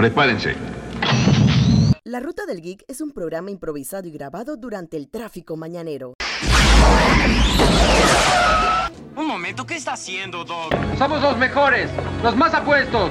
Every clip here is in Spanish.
Prepárense. La Ruta del Geek es un programa improvisado y grabado durante el tráfico mañanero. Un momento, ¿qué está haciendo, Doc? Somos los mejores, los más apuestos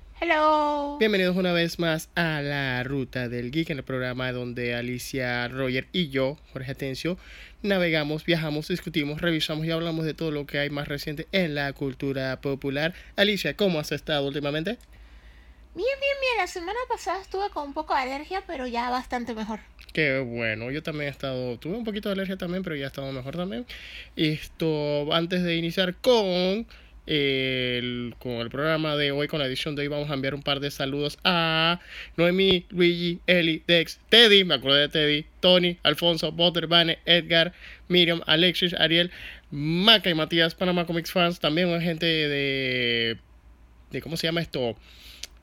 Hello. Bienvenidos una vez más a la Ruta del Geek, en el programa donde Alicia, Roger y yo, Jorge Atencio, navegamos, viajamos, discutimos, revisamos y hablamos de todo lo que hay más reciente en la cultura popular. Alicia, ¿cómo has estado últimamente? Bien, bien, bien. La semana pasada estuve con un poco de alergia, pero ya bastante mejor. Qué bueno, yo también he estado, tuve un poquito de alergia también, pero ya he estado mejor también. Esto, antes de iniciar con con el programa de hoy, con la edición de hoy, vamos a enviar un par de saludos a Noemi, Luigi, Eli, Dex, Teddy, me acuerdo de Teddy, Tony, Alfonso, Butter, Vane, Edgar, Miriam, Alexis, Ariel, Maca y Matías, Panama Comics Fans, también una gente de, de, ¿cómo se llama esto?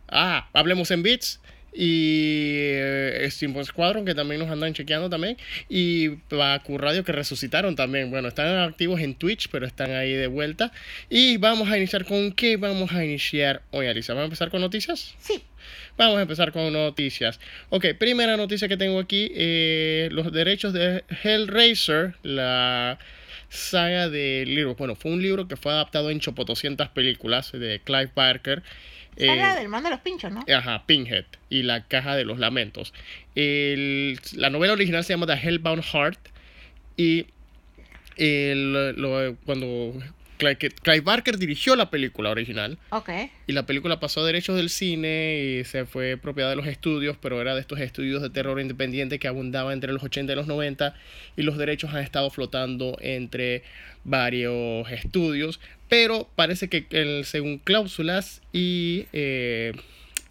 Ah, Hablemos en Beats y eh, Steam Squadron que también nos andan chequeando también. Y Baku Radio que resucitaron también. Bueno están activos en Twitch pero están ahí de vuelta. Y vamos a iniciar con qué vamos a iniciar hoy Alisa. Vamos a empezar con noticias sí. Vamos a empezar con noticias. Ok primera noticia que tengo aquí eh, los derechos de Hellraiser la saga de libros. Bueno fue un libro que fue adaptado en chopotoscientas películas de Clive Barker eh, la del man de los pinchos, ¿no? Ajá, Pinhead y la caja de los lamentos. El, la novela original se llama The Hellbound Heart y el, lo, cuando Clive, Clive, Barker dirigió la película original. Ok. Y la película pasó a derechos del cine y se fue propiedad de los estudios, pero era de estos estudios de terror independiente que abundaba entre los 80 y los 90 y los derechos han estado flotando entre varios estudios. Pero parece que el, según cláusulas y eh,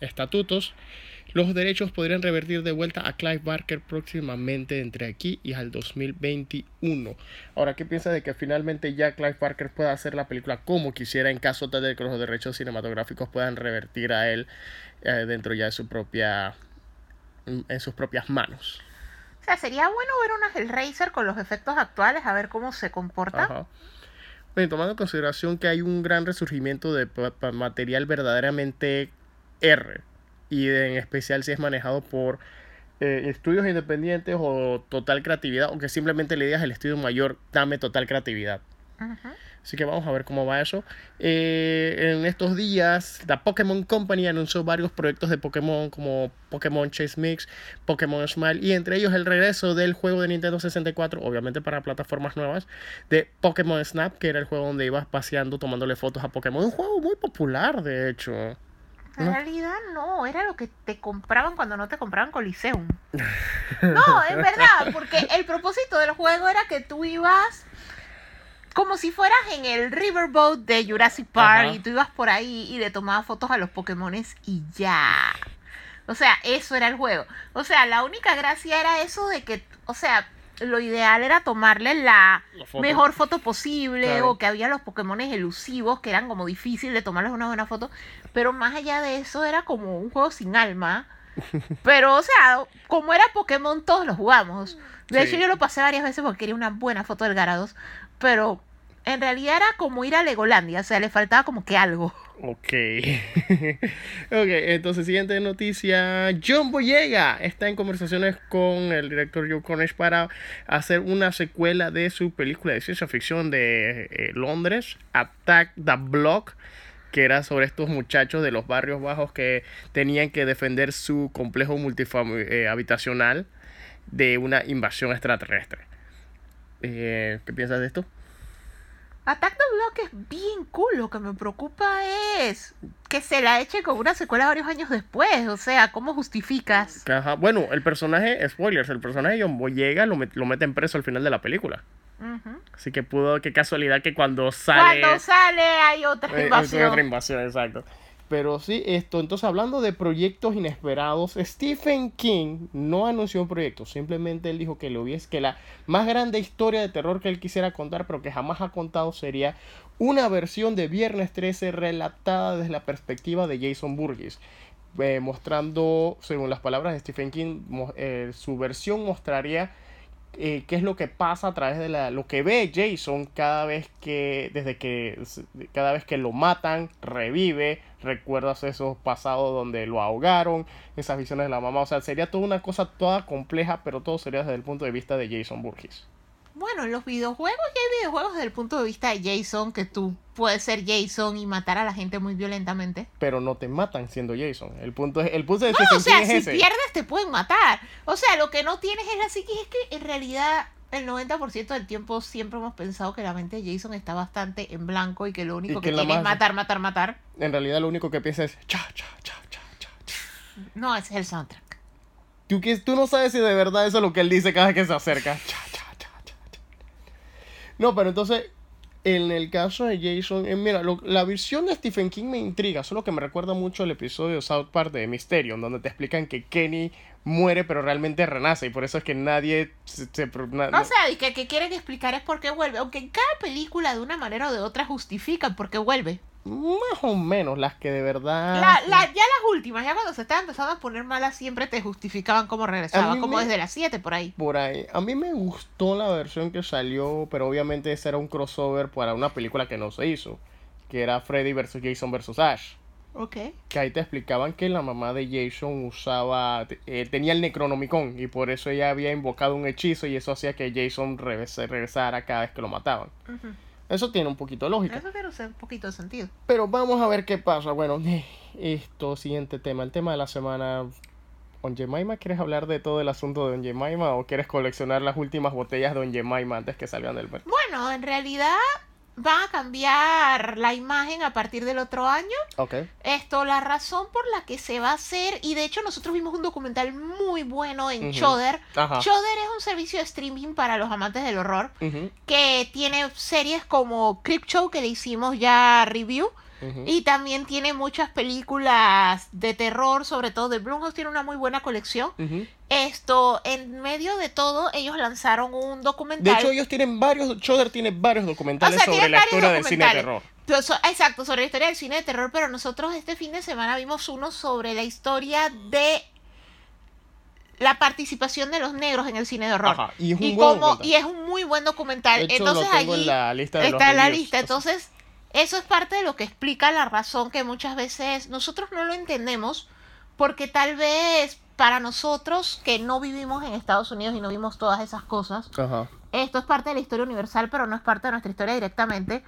estatutos, los derechos podrían revertir de vuelta a Clive Barker próximamente entre aquí y al 2021. Ahora, ¿qué piensa de que finalmente ya Clive Barker pueda hacer la película como quisiera en caso tal de que los derechos cinematográficos puedan revertir a él eh, dentro ya de su propia en sus propias manos? O sea, sería bueno ver una Hellraiser con los efectos actuales, a ver cómo se comporta. Ajá. Bueno, tomando en consideración que hay un gran resurgimiento de material verdaderamente R, y en especial si es manejado por eh, estudios independientes o total creatividad, o que simplemente le digas al estudio mayor, dame total creatividad. Ajá. Así que vamos a ver cómo va eso. Eh, en estos días, la Pokémon Company anunció varios proyectos de Pokémon como Pokémon Chase Mix, Pokémon Smile y entre ellos el regreso del juego de Nintendo 64, obviamente para plataformas nuevas, de Pokémon Snap, que era el juego donde ibas paseando tomándole fotos a Pokémon. Un juego muy popular, de hecho. En ¿No? realidad no, era lo que te compraban cuando no te compraban Coliseum. No, es verdad, porque el propósito del juego era que tú ibas como si fueras en el Riverboat de Jurassic Park Ajá. y tú ibas por ahí y le tomabas fotos a los Pokémones y ya. O sea, eso era el juego. O sea, la única gracia era eso de que, o sea, lo ideal era tomarle la, la foto. mejor foto posible claro. o que había los Pokémones elusivos que eran como difícil de tomarles una buena foto. Pero más allá de eso era como un juego sin alma. Pero, o sea, como era Pokémon, todos lo jugamos. De sí. hecho, yo lo pasé varias veces porque quería una buena foto del Garados. Pero en realidad era como ir a Legolandia, o sea, le faltaba como que algo. Ok. ok, entonces siguiente noticia. John Boyega está en conversaciones con el director Joe Cornish para hacer una secuela de su película de ciencia ficción de eh, Londres, Attack the Block, que era sobre estos muchachos de los barrios bajos que tenían que defender su complejo multihabitacional eh, de una invasión extraterrestre. Eh, ¿Qué piensas de esto? Attack the Block es bien cool. Lo que me preocupa es que se la eche con una secuela varios años después. O sea, ¿cómo justificas? Ajá. Bueno, el personaje, spoilers, el personaje de John Boyega lo, met, lo meten preso al final de la película. Uh -huh. Así que pudo, qué casualidad que cuando sale. Cuando sale hay otra invasión. Hay otra invasión, exacto. Pero sí, esto, entonces hablando de proyectos inesperados, Stephen King no anunció un proyecto, simplemente él dijo que lo hubiese, que la más grande historia de terror que él quisiera contar, pero que jamás ha contado, sería una versión de Viernes 13 relatada desde la perspectiva de Jason Burgess. eh, mostrando, según las palabras de Stephen King, eh, su versión mostraría eh, qué es lo que pasa a través de la, lo que ve Jason cada vez que, desde que, cada vez que lo matan, revive, recuerdas esos pasados donde lo ahogaron, esas visiones de la mamá, o sea, sería toda una cosa toda compleja, pero todo sería desde el punto de vista de Jason Burgess. Bueno, en los videojuegos ya hay videojuegos desde el punto de vista de Jason, que tú puedes ser Jason y matar a la gente muy violentamente. Pero no te matan siendo Jason. El punto es, el punto de No, o sea, si ese. pierdes te pueden matar. O sea, lo que no tienes es la psiquis, es que en realidad el 90% del tiempo siempre hemos pensado que la mente de Jason está bastante en blanco y que lo único que que, tiene es matar, matar, matar. En realidad lo único que piensa es cha, cha, cha, cha, cha. No, ese es el soundtrack. Tú, que- tú no sabes si de verdad eso es lo que él dice cada vez que se acerca. Cha. No, pero entonces, en el caso de Jason, eh, mira, lo- la visión de Stephen King me intriga, solo que me recuerda mucho el episodio de South Park de Mysterium, donde te explican que Kenny muere pero realmente renace y por eso es que nadie se... se- na- O sea, y que, que quieren explicar es por qué vuelve. Aunque en cada película de una manera o de otra justifican por qué vuelve. Más o menos las que de verdad... La, la- ya las últimas, ya cuando se estaban empezando a poner malas, siempre te justificaban cómo A regresaba, mí como me- desde las 7 por ahí. por ahí. A mí me gustó la versión que salió, pero obviamente ese era un crossover para una película que no se hizo, que era Freddy vs. Jason vs. Ash. Ok. Que ahí te explicaban que la mamá de Jason usaba, eh, tenía el Necronomicon y por eso ella había invocado un hechizo y eso hacía que Jason regrese- regresara cada vez que lo mataban. Eso tiene un poquito de lógica. Eso tiene un poquito de sentido. Pero vamos a ver qué pasa. Bueno, esto, siguiente tema. El tema de la semana. Don Jemima, ¿quieres hablar de todo el asunto de Don Jemima o quieres coleccionar las últimas botellas de Don Jemima antes que salgan del mercado? Bueno, en realidad van a cambiar la imagen a partir del otro año. Ok. Esto, la razón por la que se va a hacer, y de hecho nosotros vimos un documental muy bueno en Ujú. Shudder. Ajá. Shudder es un servicio de streaming para los amantes del horror Ujú, que tiene series como Show que le hicimos ya review y también tiene muchas películas de terror, sobre todo de Blumhouse tiene una muy buena colección. Ujú. Esto, en medio de todo, ellos lanzaron un De documental. hecho, ellos tienen varios. Choder tiene varios documentales O sea, sobre la historia del cine de terror. exacto, sobre la historia del cine de terror, pero nosotros este fin de semana vimos uno sobre la historia de la participación de los negros en el cine de horror. Ajá, y es un y, buen cómo- documental. y es un muy buen documental. De hecho, Entonces allí en la lista de está en la reviews. lista. Entonces, eso es parte de lo que explica la razón que muchas veces nosotros no lo entendemos, porque tal vez para nosotros que no vivimos en Estados Unidos y no vimos todas esas cosas, Ajá. esto es parte de la historia universal, pero no es parte de nuestra historia directamente.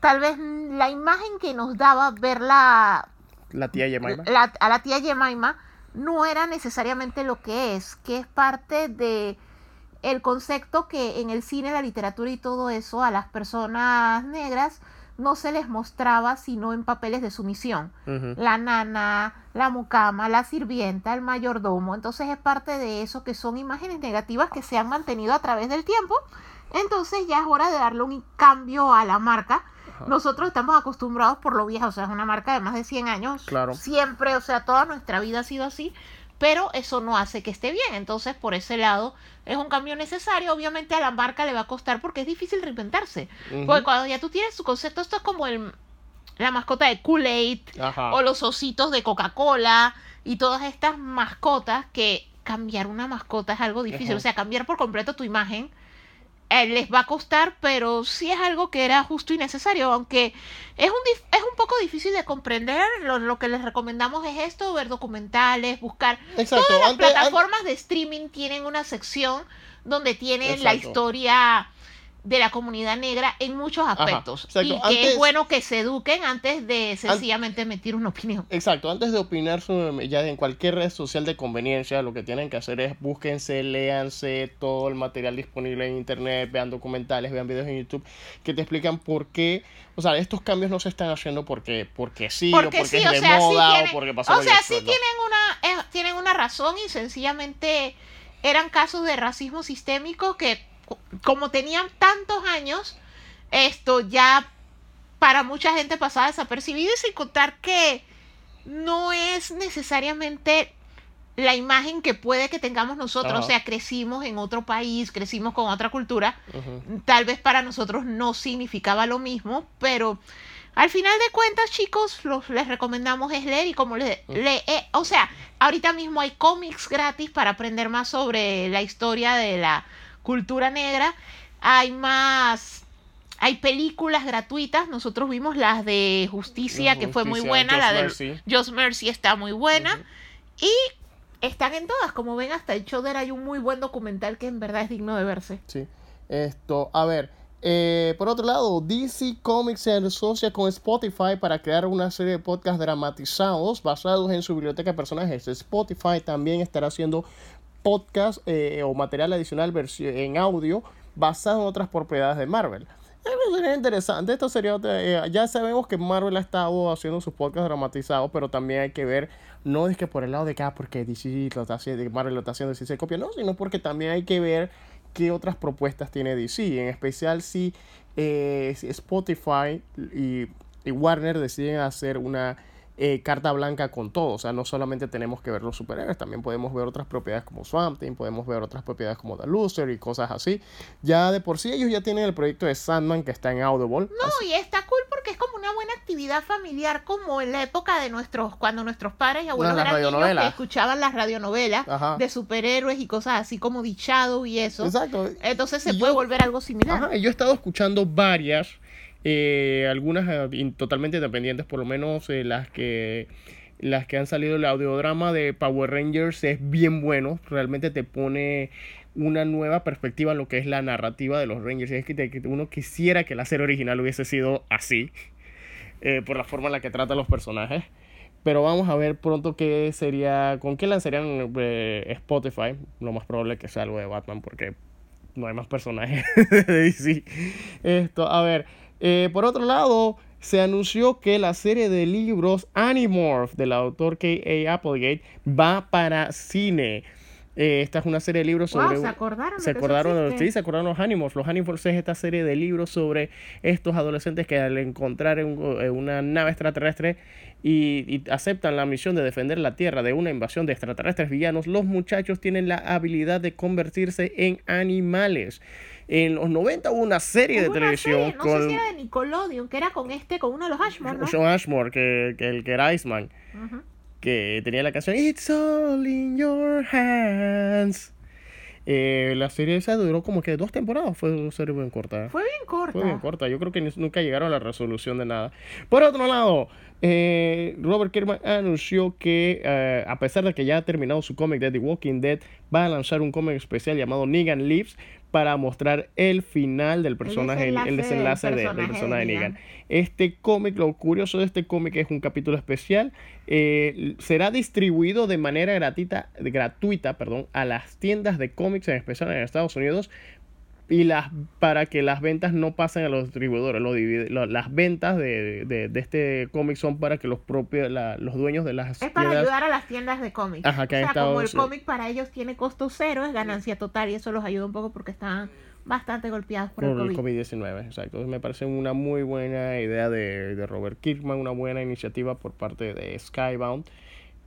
Tal vez la imagen que nos daba ver la, La tía Jemima. la- a la tía Jemima no era necesariamente lo que es, que es parte de el concepto que en el cine, la literatura y todo eso a las personas negras no se les mostraba sino en papeles de sumisión. La nana, la mucama, la sirvienta, el mayordomo. Entonces es parte de eso que son imágenes negativas que se han mantenido a través del tiempo. Entonces ya es hora de darle un cambio a la marca. Nosotros estamos acostumbrados por lo vieja, o sea, es una marca de más de 100 años. Claro. Siempre, o sea, toda nuestra vida ha sido así, pero eso no hace que esté bien. Entonces, por ese lado, es un cambio necesario. Obviamente a la marca le va a costar porque es difícil reinventarse. Porque cuando ya tú tienes tu concepto, esto es como el, la mascota de Kool-Aid o los ositos de Coca-Cola y todas estas mascotas que cambiar una mascota es algo difícil. Ajá. O sea, cambiar por completo tu imagen eh, les va a costar, pero sí es algo que era justo y necesario, aunque es un, es un poco difícil de comprender. Lo, lo que les recomendamos es esto, ver documentales, buscar... Exacto. Todas las antes- antes- plataformas de streaming tienen una sección donde tienen la historia de la comunidad negra en muchos aspectos. Y que Antes- es bueno que se eduquen antes de sencillamente emitir una opinión. Exacto, antes de opinar sobre ya en cualquier red social de conveniencia, lo que tienen que hacer es búsquense, léanse todo el material disponible en internet, vean documentales, vean videos en YouTube que te explican por qué, o sea, estos cambios no se están haciendo porque porque sí Porque o porque sí, es o de sea, sí moda tienen- o porque pasó O sea, sí tienen una, eh, tienen una razón y sencillamente eran casos de racismo sistémico que como tenían tantos años, esto ya para mucha gente pasaba desapercibido y sin contar que no es necesariamente la imagen que puede que tengamos nosotros, Ajá. o sea, crecimos en otro país, crecimos con otra cultura, tal vez para nosotros no significaba lo mismo, pero al final de cuentas, chicos, los, les recomendamos es leer y como le, le- eh, o sea, ahorita mismo hay cómics gratis para aprender más sobre la historia de la cultura negra, hay más, hay películas gratuitas, nosotros vimos las de Justicia, La que fue muy buena, Just la de Mercy. Just Mercy está muy buena, y están en todas, como ven, hasta el Choder hay un muy buen documental que en verdad es digno de verse. Sí. Esto, a ver. eh, por otro lado, DC Comics se asocia con Spotify para crear una serie de podcasts dramatizados basados en su biblioteca de personajes. Spotify también estará haciendo podcast eh, o material adicional en audio basado en otras propiedades de Marvel. Esto sería interesante. Esto sería eh, ya sabemos que Marvel ha estado haciendo sus podcasts dramatizados, pero también hay que ver, no es que por el lado de acá, porque DC lo está haciendo, Marvel lo está haciendo, si se copia, no, sino porque también hay que ver qué otras propuestas tiene DC. En especial si, eh, Spotify y Warner deciden hacer una eh, carta blanca con todo. O sea, no solamente tenemos que ver los superhéroes, también podemos ver otras propiedades como Swamp Thing, podemos ver otras propiedades como The Loser y cosas así. Ya de por sí ellos ya tienen el proyecto de Sandman que está en Audible. No, y está cool porque es como una buena actividad familiar, como en la época de nuestros, cuando nuestros padres y abuelos las eran niños que escuchaban las radionovelas Ajá. de superhéroes y cosas así como Dichado y eso. Exacto. Entonces se Y puede yo- volver algo similar. Ajá, y yo he estado escuchando varias, eh, algunas eh, totalmente independientes, por lo menos eh, las que las que han salido el audiodrama de Power Rangers es bien bueno, realmente te pone una nueva perspectiva en lo que es la narrativa de los Rangers. Es que, uno quisiera que la serie original hubiese sido así, por la forma en la que trata a los personajes. Pero vamos a ver pronto qué sería, con qué lanzarían Spotify. Lo más probable que sea algo de Batman, porque no hay más personajes de DC. Esto, a ver, eh, por otro lado, se anunció que la serie de libros Animorph del autor K.A. Applegate va para cine. Eh, esta es una serie de libros Wow, sobre. ¿se un- acordaron de Se eso acordaron, existe? sí, se acordaron los Animorphs. Los Animorphs es esta serie de libros sobre estos adolescentes que al encontrar en una nave extraterrestre y, y aceptan la misión de defender la Tierra de una invasión de extraterrestres villanos, los muchachos tienen la habilidad de convertirse en animales. En los 90 hubo una serie de Hubo una televisión serie, no sé si era de Nickelodeon, que era con este, con uno de los Ashmore, ¿no? Sean Ashmore, que, que el que era Iceman, que tenía la canción It's all in your hands. Eh, la serie esa duró como que dos temporadas, fue una serie bien corta. Fue bien corta. Fue bien corta, yo creo que nunca llegaron a la resolución de nada. Por otro lado, eh, Robert Kirkman anunció que eh, a pesar de que ya ha terminado su cómic de The Walking Dead, va a lanzar un cómic especial llamado Negan Lives para mostrar el final del personaje, el, el desenlace, desenlace del de- del personaje de de Negan. Este cómic, lo curioso de este cómic es un capítulo especial. eh, será distribuido de manera gratuita, gratuita perdón, a las tiendas de cómics, en especial en Estados Unidos, y las para que las ventas no pasen a los distribuidores. Lo divide- lo- las ventas de, de- de este cómic son para que los propios, la- los dueños de las Es para ayudar a las tiendas de cómics. Ajá, que o sea, estado- como el sí. cómic para ellos tiene costo cero, es ganancia total y eso los ayuda un poco porque están bastante golpeados por, por el el COVID. COVID-19, exacto. Me parece una muy buena idea de, de Robert Kirkman, una buena iniciativa por parte de Skybound.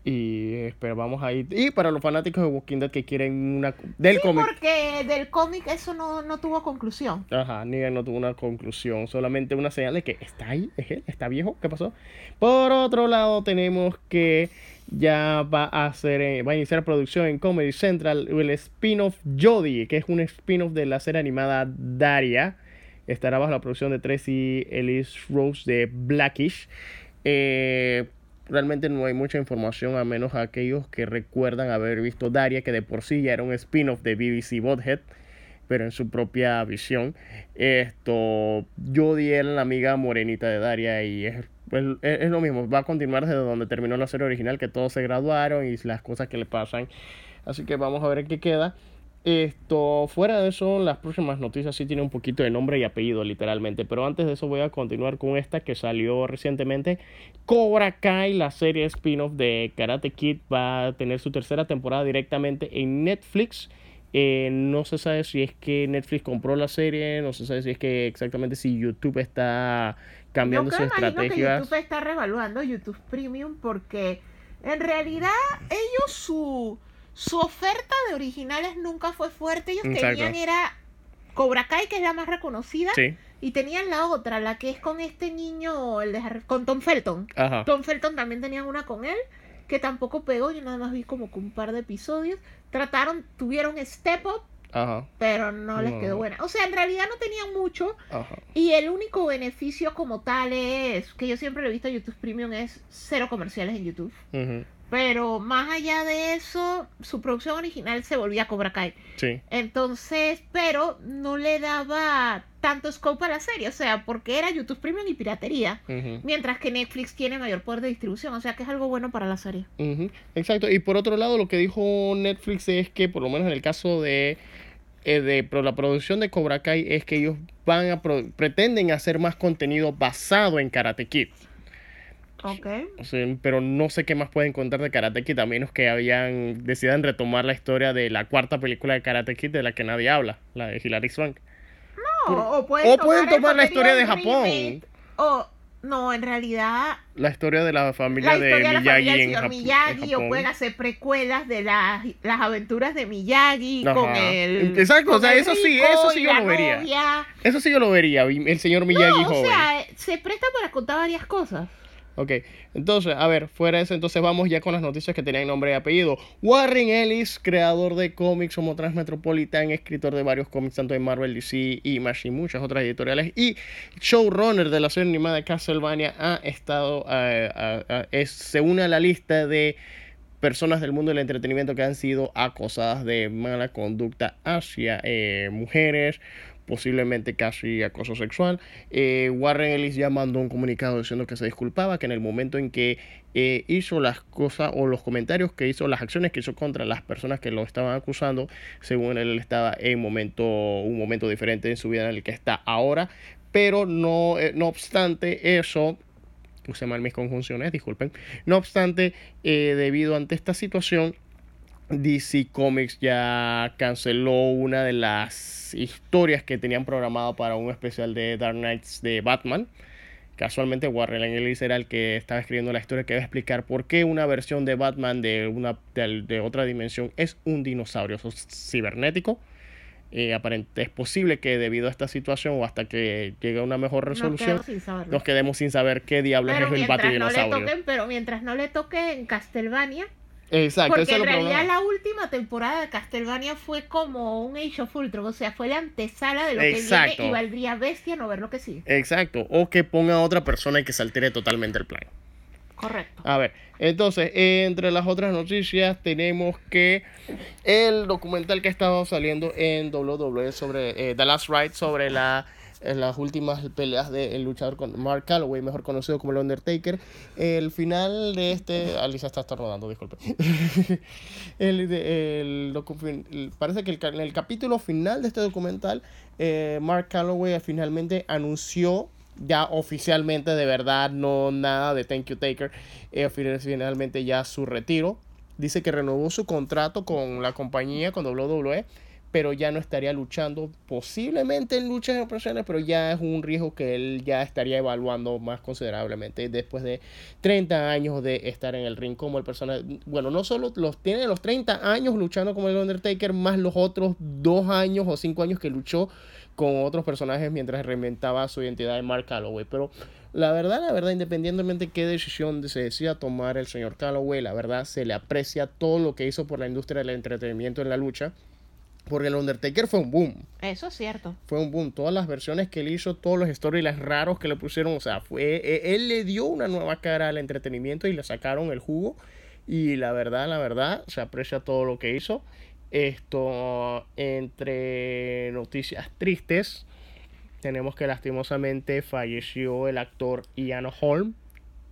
Y esperamos ahí. Y para los fanáticos de Walking Dead que quieren una del Sí, cómic. porque del cómic eso no, no tuvo conclusión. Ajá, Negan no tuvo una conclusión, solamente una señal de que está ahí, es él, está viejo, ¿qué pasó? Por otro lado, tenemos que ya va a hacer, va a iniciar producción en Comedy Central el spin-off Jodie, que es un spin-off de la serie animada Daria. Estará bajo la producción de Tracy Ellis Rose de Blackish. Eh, realmente no hay mucha información a menos aquellos que recuerdan haber visto Daria, que de por sí ya era un spin-off de BBC Bothead pero en su propia visión. Esto, Jodie era la amiga morenita de Daria y es, es- es lo mismo, va a continuar desde donde terminó la serie original, que todos se graduaron y las cosas que le pasan. Así que vamos a ver qué queda. Esto, fuera de eso, las próximas noticias sí tienen un poquito de nombre y apellido, literalmente. Pero antes de eso, voy a continuar con esta que salió recientemente. Cobra Kai, la serie spin-off de Karate Kid, va a tener su tercera temporada directamente en Netflix. Eh, no se sabe si es que Netflix compró la serie, no se sabe si es que exactamente si YouTube está cambiando Yo sus que estrategias. YouTube está revaluando YouTube Premium porque en realidad ellos su, su oferta de originales nunca fue fuerte. Ellos Exacto. tenían era Cobra Kai, que es la más reconocida, Sí, y tenían la otra, la que es con este niño, el de Harry- con Tom Felton. ajá. Tom Felton también tenían una con él, que tampoco pegó, yo nada más vi como que un par de episodios. Trataron, tuvieron Step Up, Ajá, pero no les quedó buena. O sea, en realidad no tenían mucho. ajá. Y el único beneficio como tal es, que yo siempre lo he visto YouTube Premium, es cero comerciales en YouTube. Pero más allá de eso, su producción original se volvía Cobra Kai. Sí, Entonces, pero no le daba tanto scope a la serie, o sea, porque era YouTube Premium y piratería. Mientras que Netflix tiene mayor poder de distribución, o sea que es algo bueno para la serie. Exacto. Y por otro lado, lo que dijo Netflix es que, por lo menos en el caso de, eh, de pro- la producción de Cobra Kai, es que ellos van a pro- pretenden hacer más contenido basado en Karate Kid. Ok. O sea, pero no sé qué más pueden contar de Karate Kid, a menos que habían decidan retomar la historia de la cuarta película de Karate Kid de la que nadie habla, la de Hilary Swank. No, o o pueden tomar la historia de Japón. O, no, en realidad La historia de la familia la de historia de la Miyagi familia del en, Miyagi en o pueden hacer precuelas de las, las aventuras de Miyagi Ajá. con el Exacto, o sea, el eso sí, eso sí yo la lo vería. novia. Eso sí yo lo vería, el señor Miyagi no, o joven. sea, eh, se presta para contar varias cosas. Ok, entonces, a ver, fuera de eso, entonces vamos ya con las noticias que tenían nombre y apellido. Warren Ellis, creador de cómics como Transmetropolitan, escritor de varios cómics tanto de Marvel, DC, Image y muchas otras editoriales, y showrunner de la serie animada Castlevania, ha estado, eh, a- a- se une a la lista de personas del mundo del entretenimiento que han sido acosadas de mala conducta hacia eh, mujeres, posiblemente casi acoso sexual. Eh, Warren Ellis ya mandó un comunicado diciendo que se disculpaba, que en el momento en que eh, hizo las cosas o los comentarios que hizo, las acciones que hizo contra las personas que lo estaban acusando, según él estaba en momento, un momento diferente en su vida en el que está ahora, pero no, eh, no obstante eso, puse mal mis conjunciones, disculpen. No obstante, debido ante esta situación, DC Comics ya canceló una de las historias que tenían programado para un especial de Dark Knights de Batman. Casualmente Warren Ellis era el que estaba escribiendo la historia que va a explicar por qué una versión de Batman de, una, de, de otra dimensión es un dinosaurio cibernético. Eh, aparente, es posible que debido a esta situación o hasta que llegue a una mejor Nos resolución quedamos sin saberlo. nos quedemos sin saber qué diablos pero es el mientras no toquen, pero mientras no le toquen Castlevania, Exacto, porque en realidad problema. la última temporada de Castlevania fue como un Age of Ultron, o sea, fue la antesala de lo que Exacto. viene y valdría bestia no ver lo que sigue. Exacto, o que ponga a otra persona y que se altere totalmente el plan. Correcto. A ver, entonces, entre las otras noticias tenemos que el documental que ha estado saliendo en WWE sobre eh, The Last Ride, sobre la, eh, las últimas peleas del luchador con Mark Calloway, mejor conocido como el Undertaker. El final de este... Alisa está estornudando, disculpe. el, de- el docu- parece que el, en el capítulo final de este documental, eh, Mark Calloway finalmente anunció ya oficialmente de verdad no nada de Thank You Taker eh, fin- finalmente ya su retiro dice que renovó su contrato con la compañía con WWE pero ya no estaría luchando posiblemente en luchas profesionales pero ya es un riesgo que él ya estaría evaluando más considerablemente después de 30 años de estar en el ring como el personaje bueno no solo los tiene los 30 años luchando como el Undertaker más los otros dos años o cinco años que luchó con otros personajes mientras reinventaba su identidad de Mark Calloway. Pero la verdad, la verdad, independientemente de qué decisión se decida tomar el señor Calloway, la verdad se le aprecia todo lo que hizo por la industria del entretenimiento en la lucha. Porque el Undertaker fue un boom. Eso es cierto. Fue un boom. Todas las versiones que él hizo, todos los storylines raros que le pusieron. O sea, fue. eh, Él le dio una nueva cara al entretenimiento y le sacaron el jugo. Y la verdad, la verdad, se aprecia todo lo que hizo. Esto, entre noticias tristes, tenemos que lastimosamente falleció el actor Ian Holm.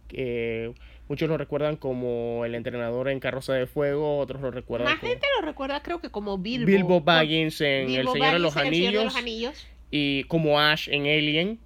que muchos lo recuerdan como el entrenador en Carroza de Fuego, otros lo recuerdan Más como gente lo recuerda creo que como Bilbo. Bilbo Baggins en Bilbo El Señor de los en El Señor de Anillos los Anillos. y como Ash en Alien,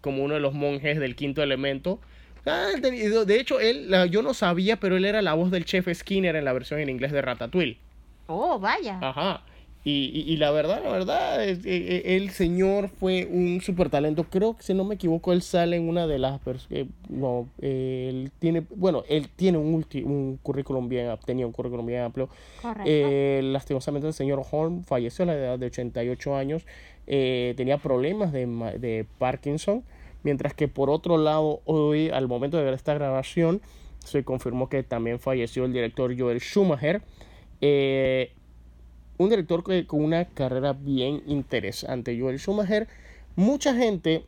como uno de los monjes del quinto elemento. Ah, De hecho, él, yo no sabía, pero él era la voz del chef Skinner en la versión en inglés de Ratatouille. Oh, vaya. Ajá. Y, y- y la verdad, la verdad, es- eh, eh, el señor fue un super talento. Creo que si no me equivoco, él sale en una de las eh, no, eh, él tiene, bueno, él tiene un, ulti- un currículum bien, tenía un currículum bien amplio. Correcto. Eh, lastimosamente el señor Holm falleció a la edad de 88 años, tenía problemas de, de Parkinson, mientras que por otro lado hoy, al momento de ver esta grabación, se confirmó que también falleció el director Joel Schumacher, eh, un director que- con una carrera bien interesante. Joel Schumacher, mucha gente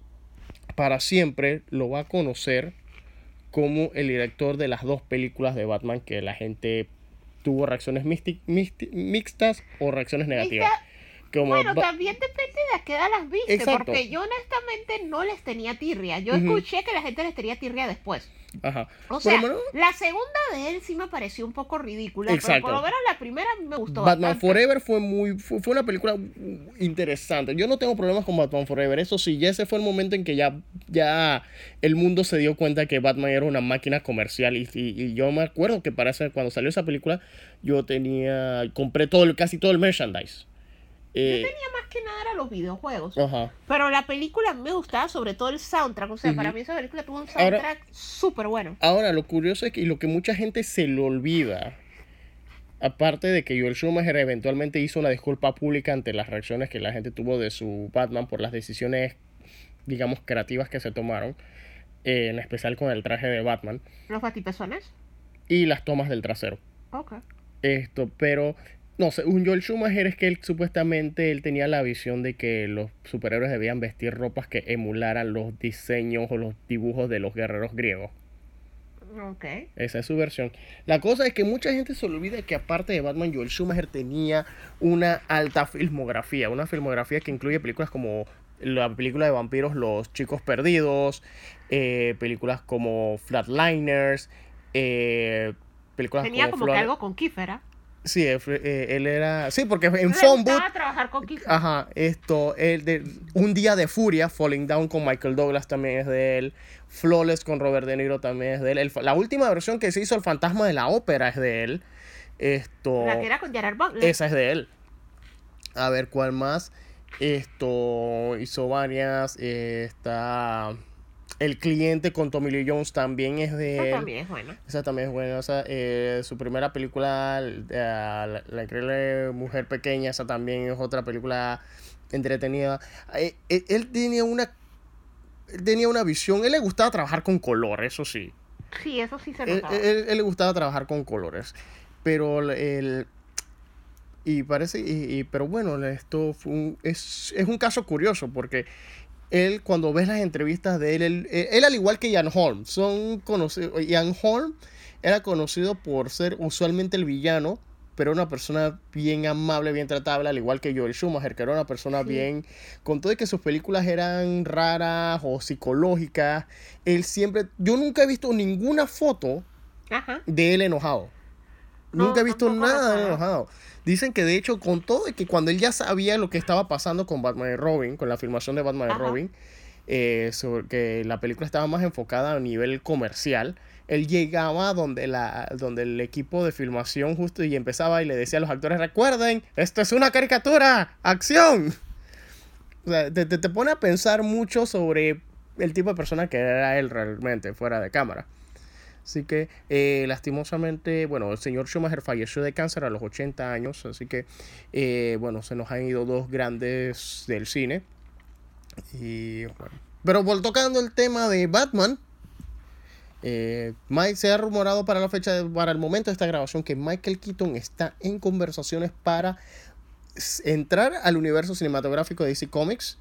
para siempre lo va a conocer como el director de las dos películas de Batman que la gente tuvo reacciones mixtas o reacciones negativas. Como Bueno, también depende de a qué edad las viste, Exacto. porque yo honestamente no les tenía tirria. Yo escuché que la gente les tenía tirria después. Ajá. O sea, la segunda de él sí me pareció un poco ridícula, Exacto. pero por lo menos la primera a mí me gustó Batman bastante. Forever fue muy fue, fue una película interesante. Yo no tengo problemas con Batman Forever. Eso sí, ya ese fue el momento en que ya, ya el mundo se dio cuenta que Batman era una máquina comercial. Y, y- y yo me acuerdo que para ese- cuando salió esa película, yo tenía. compré todo el- casi todo el merchandise. Eh, Yo tenía más que nada era los videojuegos. ajá. Pero la película me gustaba sobre todo el soundtrack. O sea, para mí esa película tuvo un soundtrack súper bueno. Ahora, lo curioso es que y lo que mucha gente se le olvida, aparte de que Joel Schumacher eventualmente hizo una disculpa pública ante las reacciones que la gente tuvo de su Batman por las decisiones, digamos, creativas que se tomaron, eh, en especial con el traje de Batman ¿Los batipezones? y las tomas del trasero. Ok. Esto, pero no, según Joel Schumacher es que él supuestamente él tenía la visión de que los superhéroes debían vestir ropas que emularan los diseños o los dibujos de los guerreros griegos. Ok. Esa es su versión. La cosa es que mucha gente se olvida que aparte de Batman, Joel Schumacher tenía una alta filmografía. Una filmografía que incluye películas como la película de vampiros Los Chicos Perdidos, eh, películas como Flatliners, eh, películas Tenía como Flor- que algo con Kiefer, ¿ah? Sí, fue- eh, él era... Sí, porque en Le Phone Booth... gustaba trabajar con Kiefer. Ajá, esto, el de Un Día de Furia, Falling Down con Michael Douglas también es de él. Flawless con Robert De Niro también es de él. El la última versión que se hizo, El Fantasma de la Ópera, es de él. Esto, La que era con Gerard Butler. esa es de él. A ver, ¿cuál más? Esto, hizo varias. eh, está El Cliente con Tommy Lee Jones también es de Esa él. también es buena. Esa también es buena. esa, eh, su primera película, eh, la, la increíble Mujer Pequeña, esa también es otra película entretenida. Eh, eh, él tenía una él tenía una visión, él le gustaba trabajar con color, eso sí. Sí, eso sí se Él, notaba. él- él le gustaba trabajar con colores. Pero el- y parece y, y- pero bueno, esto fue un- es, es un caso curioso porque él cuando ves las entrevistas de él, él, él al igual que Ian Holm, son conocidos, Ian Holm era conocido por ser usualmente el villano, pero una persona bien amable, bien tratable, al igual que Joel Schumacher, que era una persona Sí. bien, con todo y que sus películas eran raras o psicológicas, él siempre, yo nunca he visto ninguna foto Ajá. de él enojado. No, Nunca he visto nada de enojado. Dicen que de hecho, con todo que cuando él ya sabía lo que estaba pasando con Batman y Robin, con la filmación de Batman y. Robin, eh, sobre que la película estaba más enfocada a nivel comercial, él llegaba donde, la, donde el equipo de filmación justo y empezaba y le decía a los actores, recuerden, esto es una caricatura, acción. O sea, te, te, te pone a pensar mucho sobre el tipo de persona que era él realmente, fuera de cámara. Así que, eh, lastimosamente, bueno, el señor Schumacher falleció de cáncer a los 80 años, así que, eh, bueno, se nos han ido dos grandes del cine. Y, bueno. Pero por tocando el tema de Batman, eh, Mike, se ha rumorado para la fecha, de- para el momento de esta grabación, que Michael Keaton está en conversaciones para entrar al universo cinematográfico de DC Comics.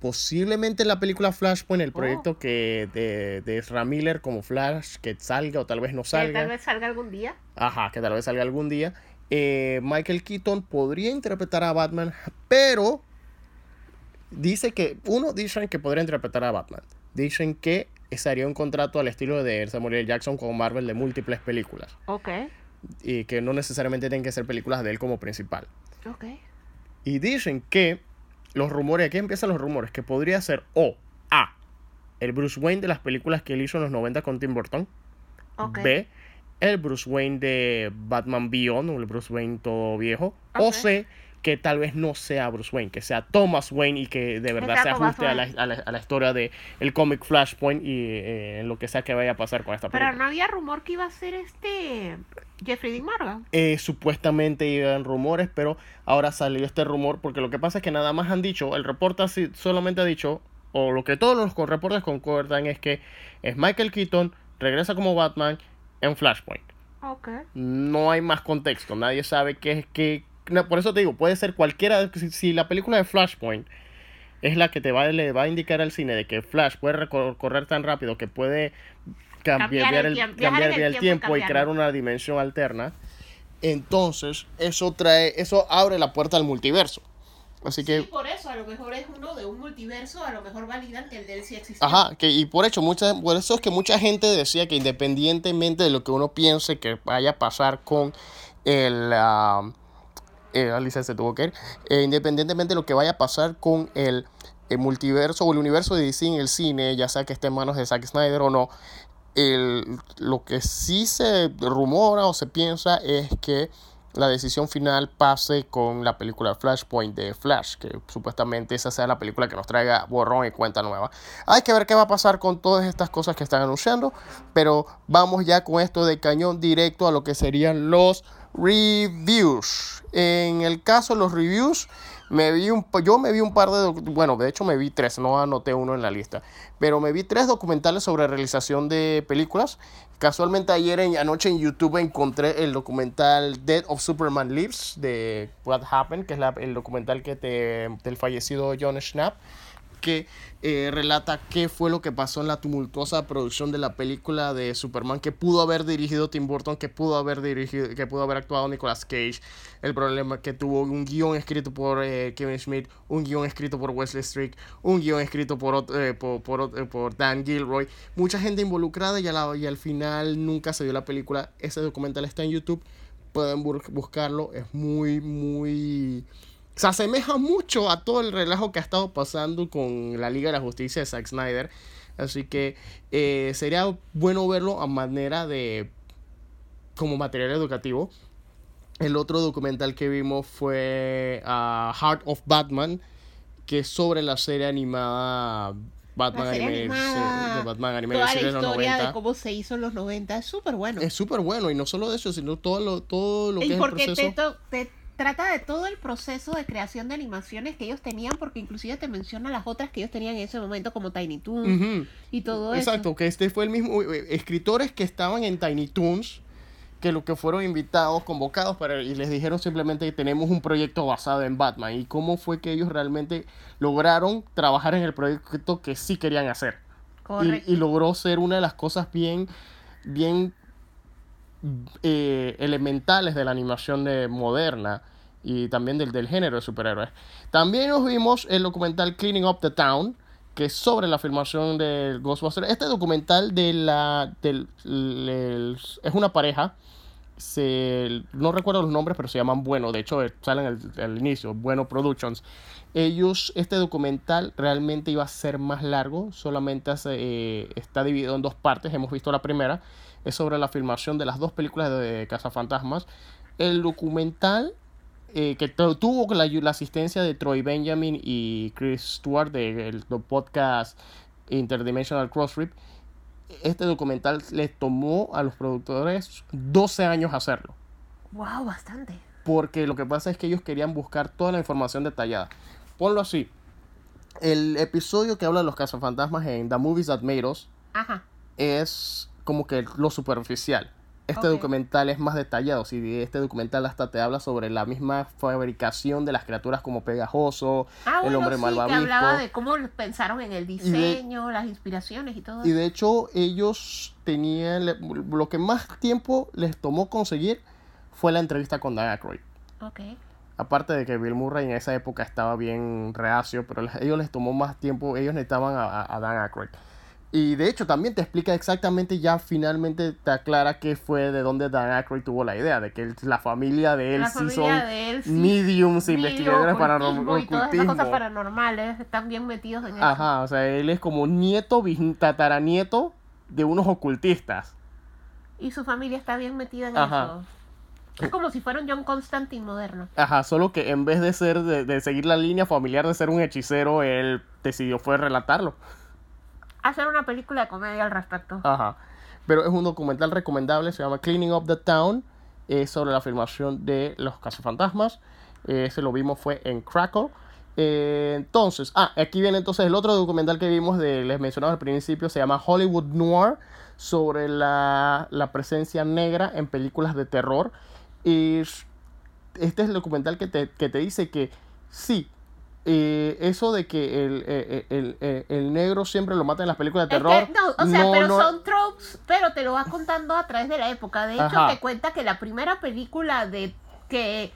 Posiblemente en la película Flashpoint, el Oh. proyecto que de, de Ezra Miller como Flash, que salga o tal vez no Que salga. tal vez salga algún día. Ajá, que tal vez salga algún día. Eh, Michael Keaton podría interpretar a Batman, pero dice que, uno, dicen que podría interpretar a Batman. Dicen que sería un contrato al estilo de Samuel L. Jackson con Marvel de múltiples películas. Ok. Y que no necesariamente tienen que ser películas de él como principal. Ok. Y dicen que los rumores, aquí empiezan los rumores, que podría ser o A, el Bruce Wayne de las películas que él hizo en los 90 con Tim Burton. B, el Bruce Wayne de Batman Beyond, o el Bruce Wayne todo viejo. O. C, que tal vez no sea Bruce Wayne, que sea Thomas Wayne y que de verdad se ajuste a la, a la- a la historia de el cómic Flashpoint y eh, en lo que sea que vaya a pasar con esta película. Pero no había rumor que iba a ser este Jeffrey Dean Morgan. Eh, supuestamente iban rumores, pero ahora salió este rumor porque lo que pasa es que nada más han dicho, el reporte solamente ha dicho, o lo que todos los reportes concuerdan es que es Michael Keaton, regresa como Batman en Flashpoint. Ok. No hay más contexto, nadie sabe qué es que... no, Por eso te digo, puede ser cualquiera, si, si la película de Flashpoint es la que te va, le va a indicar al cine de que Flash puede recor- correr tan rápido que puede Cambiar cambiar, el el, tiempo, cambiar el el tiempo y tiempo y cambiarlo. crear una dimensión alterna, entonces eso trae, eso abre la puerta al multiverso. Así que, Sí, por eso, a lo mejor es uno de un multiverso, a lo mejor validan que el de él sí existe. ajá, que, y por hecho, mucha, por eso es que mucha gente decía que independientemente de lo que uno piense que vaya a pasar con el... ah, eh, Alicia se tuvo que ir. Eh, independientemente de lo que vaya a pasar con el, multiverso o el universo de DC en el cine, ya sea que esté en manos de Zack Snyder o no, el- lo que sí se rumora o se piensa es que la decisión final pase con la película Flashpoint de Flash, que supuestamente esa sea la película que nos traiga borrón y cuenta nueva. Hay que ver qué va a pasar con todas estas cosas que están anunciando, pero vamos ya con esto de cañón directo a lo que serían los reviews. En el caso de los reviews, me vi un, yo me vi un par de, bueno, de hecho me vi tres, no anoté uno en la lista, pero me vi tres documentales sobre realización de películas. Casualmente ayer en, anoche en YouTube encontré el documental Dead of Superman Lives de What Happened, que es la- el documental que te, del fallecido John Schnapp que eh, relata qué fue lo que pasó en la tumultuosa producción de la película de Superman que pudo haber dirigido Tim Burton, que pudo haber dirigido, que pudo haber actuado Nicolas Cage, el problema que tuvo un guion escrito por eh, Kevin Smith, un guion escrito por Wesley Strick, un guion escrito por, eh, por, por por Dan Gilroy, mucha gente involucrada y, y al final nunca se dio la película. Ese documental está en YouTube, pueden buscarlo, es muy, muy se asemeja mucho a todo el relajo que ha estado pasando con la Liga de la Justicia de Zack Snyder. Así que eh, sería bueno verlo a manera de como material educativo. El otro documental que vimos fue ah, Heart of Batman, que es sobre la serie animada Batman Anime- animada, de Batman Anime Toda la historia 90. de cómo se hizo en los 90 es súper bueno. Es súper bueno y no solo de eso, sino todo lo, todo lo que es el proceso. te, to- te trata de todo el proceso de creación de animaciones que ellos tenían, porque inclusive te menciona las otras que ellos tenían en ese momento, como Tiny Toons y todo eso. Exacto, que este fue el mismo eh, escritores que estaban en Tiny Toons que lo que fueron invitados, convocados para y les dijeron simplemente que tenemos un proyecto basado en Batman y cómo fue que ellos realmente lograron trabajar en el proyecto que sí querían hacer Correcto. y, y logró ser una de las cosas bien bien eh, elementales de la animación de moderna y también del, del género de superhéroes. También nos vimos el documental Cleaning Up the Town, que es sobre la filmación de Ghostbusters. Este documental de la del, el- es una pareja. Se, no recuerdo los nombres, pero se llaman Bueno. De hecho, eh, salen al, al inicio, Bueno Productions. Ellos, este documental realmente iba a ser más largo. Solamente eh, está dividido en dos partes. Hemos visto la primera. Es sobre la filmación de las dos películas de Cazafantasmas. El documental eh, que tu- tuvo la, la asistencia de Troy Benjamin y Chris Stewart del podcast Interdimensional Crossrip. Este documental les tomó a los productores 12 años hacerlo. Wow, bastante. Porque lo que pasa es que ellos querían buscar toda la información detallada. Ponlo así. El episodio que habla de los cazafantasmas en The Movies That Made Us Ajá. es como que lo superficial. Este documental es más detallado. Si este documental hasta te habla sobre la misma fabricación de las criaturas como Pegajoso, Ah, el bueno, hombre sí, malvavisco. que hablaba de cómo pensaron en el diseño, las inspiraciones y todo Y de hecho, ellos tenían. Lo que más tiempo les tomó conseguir fue la entrevista con Dan Aykroyd. Ok. Aparte de que Bill Murray en esa época estaba bien reacio, pero ellos les tomó más tiempo, ellos necesitaban a, a- a Dan Aykroyd. Y de hecho también te explica exactamente, ya finalmente te aclara qué fue de dónde Dan Aykroyd tuvo la idea, de que él- la familia de él La sí son él sí, mediums, investigadores para ocultismo y todas esas cosas paranormales están bien metidos en eso. Ajá, o sea, él es como nieto, tataranieto de unos ocultistas. Y su familia está bien metida en Ajá. eso. Es como si fuera un John Constantine moderno. Ajá, solo que en vez de ser de, de seguir la línea familiar de ser un hechicero, él decidió fue relatarlo. Hacer una película de comedia al respecto. Ajá. Pero es un documental recomendable, se llama Cleaning Up the Town, es sobre la filmación de los cazafantasmas. Ese lo vimos fue en Crackle. Eh, entonces, ah, aquí viene entonces el otro documental que vimos, de, les mencionaba al principio, se llama Hollywood Noir, sobre la, la presencia negra en películas de terror. Y este es el documental que te, que te dice que sí, eh, eso de que el, eh, el, el, el negro siempre lo mata en las películas de Es terror. que, no, o sea, no, pero no- son tropes, pero te lo va contando a través de la época. De hecho, Ajá. te cuenta que la primera película de que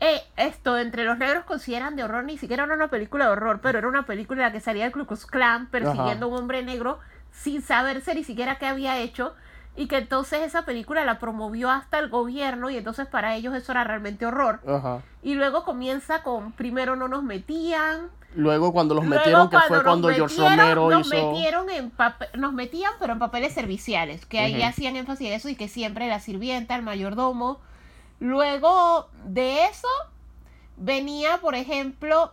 eh, esto entre los negros consideran de horror, ni siquiera era una película de horror, pero era una película en la que salía el Ku Klux Klan persiguiendo a un hombre negro sin saberse ni siquiera qué había hecho. Y que entonces esa película la promovió hasta el gobierno y entonces para ellos eso era realmente horror. Ajá. Y luego comienza con primero no nos metían, Luego cuando los Luego, metieron, que fue cuando George Romero nos hizo... metieron en nos metían pero en papeles serviciales que ahí hacían énfasis en eso y que siempre la sirvienta el mayordomo luego de eso venía por ejemplo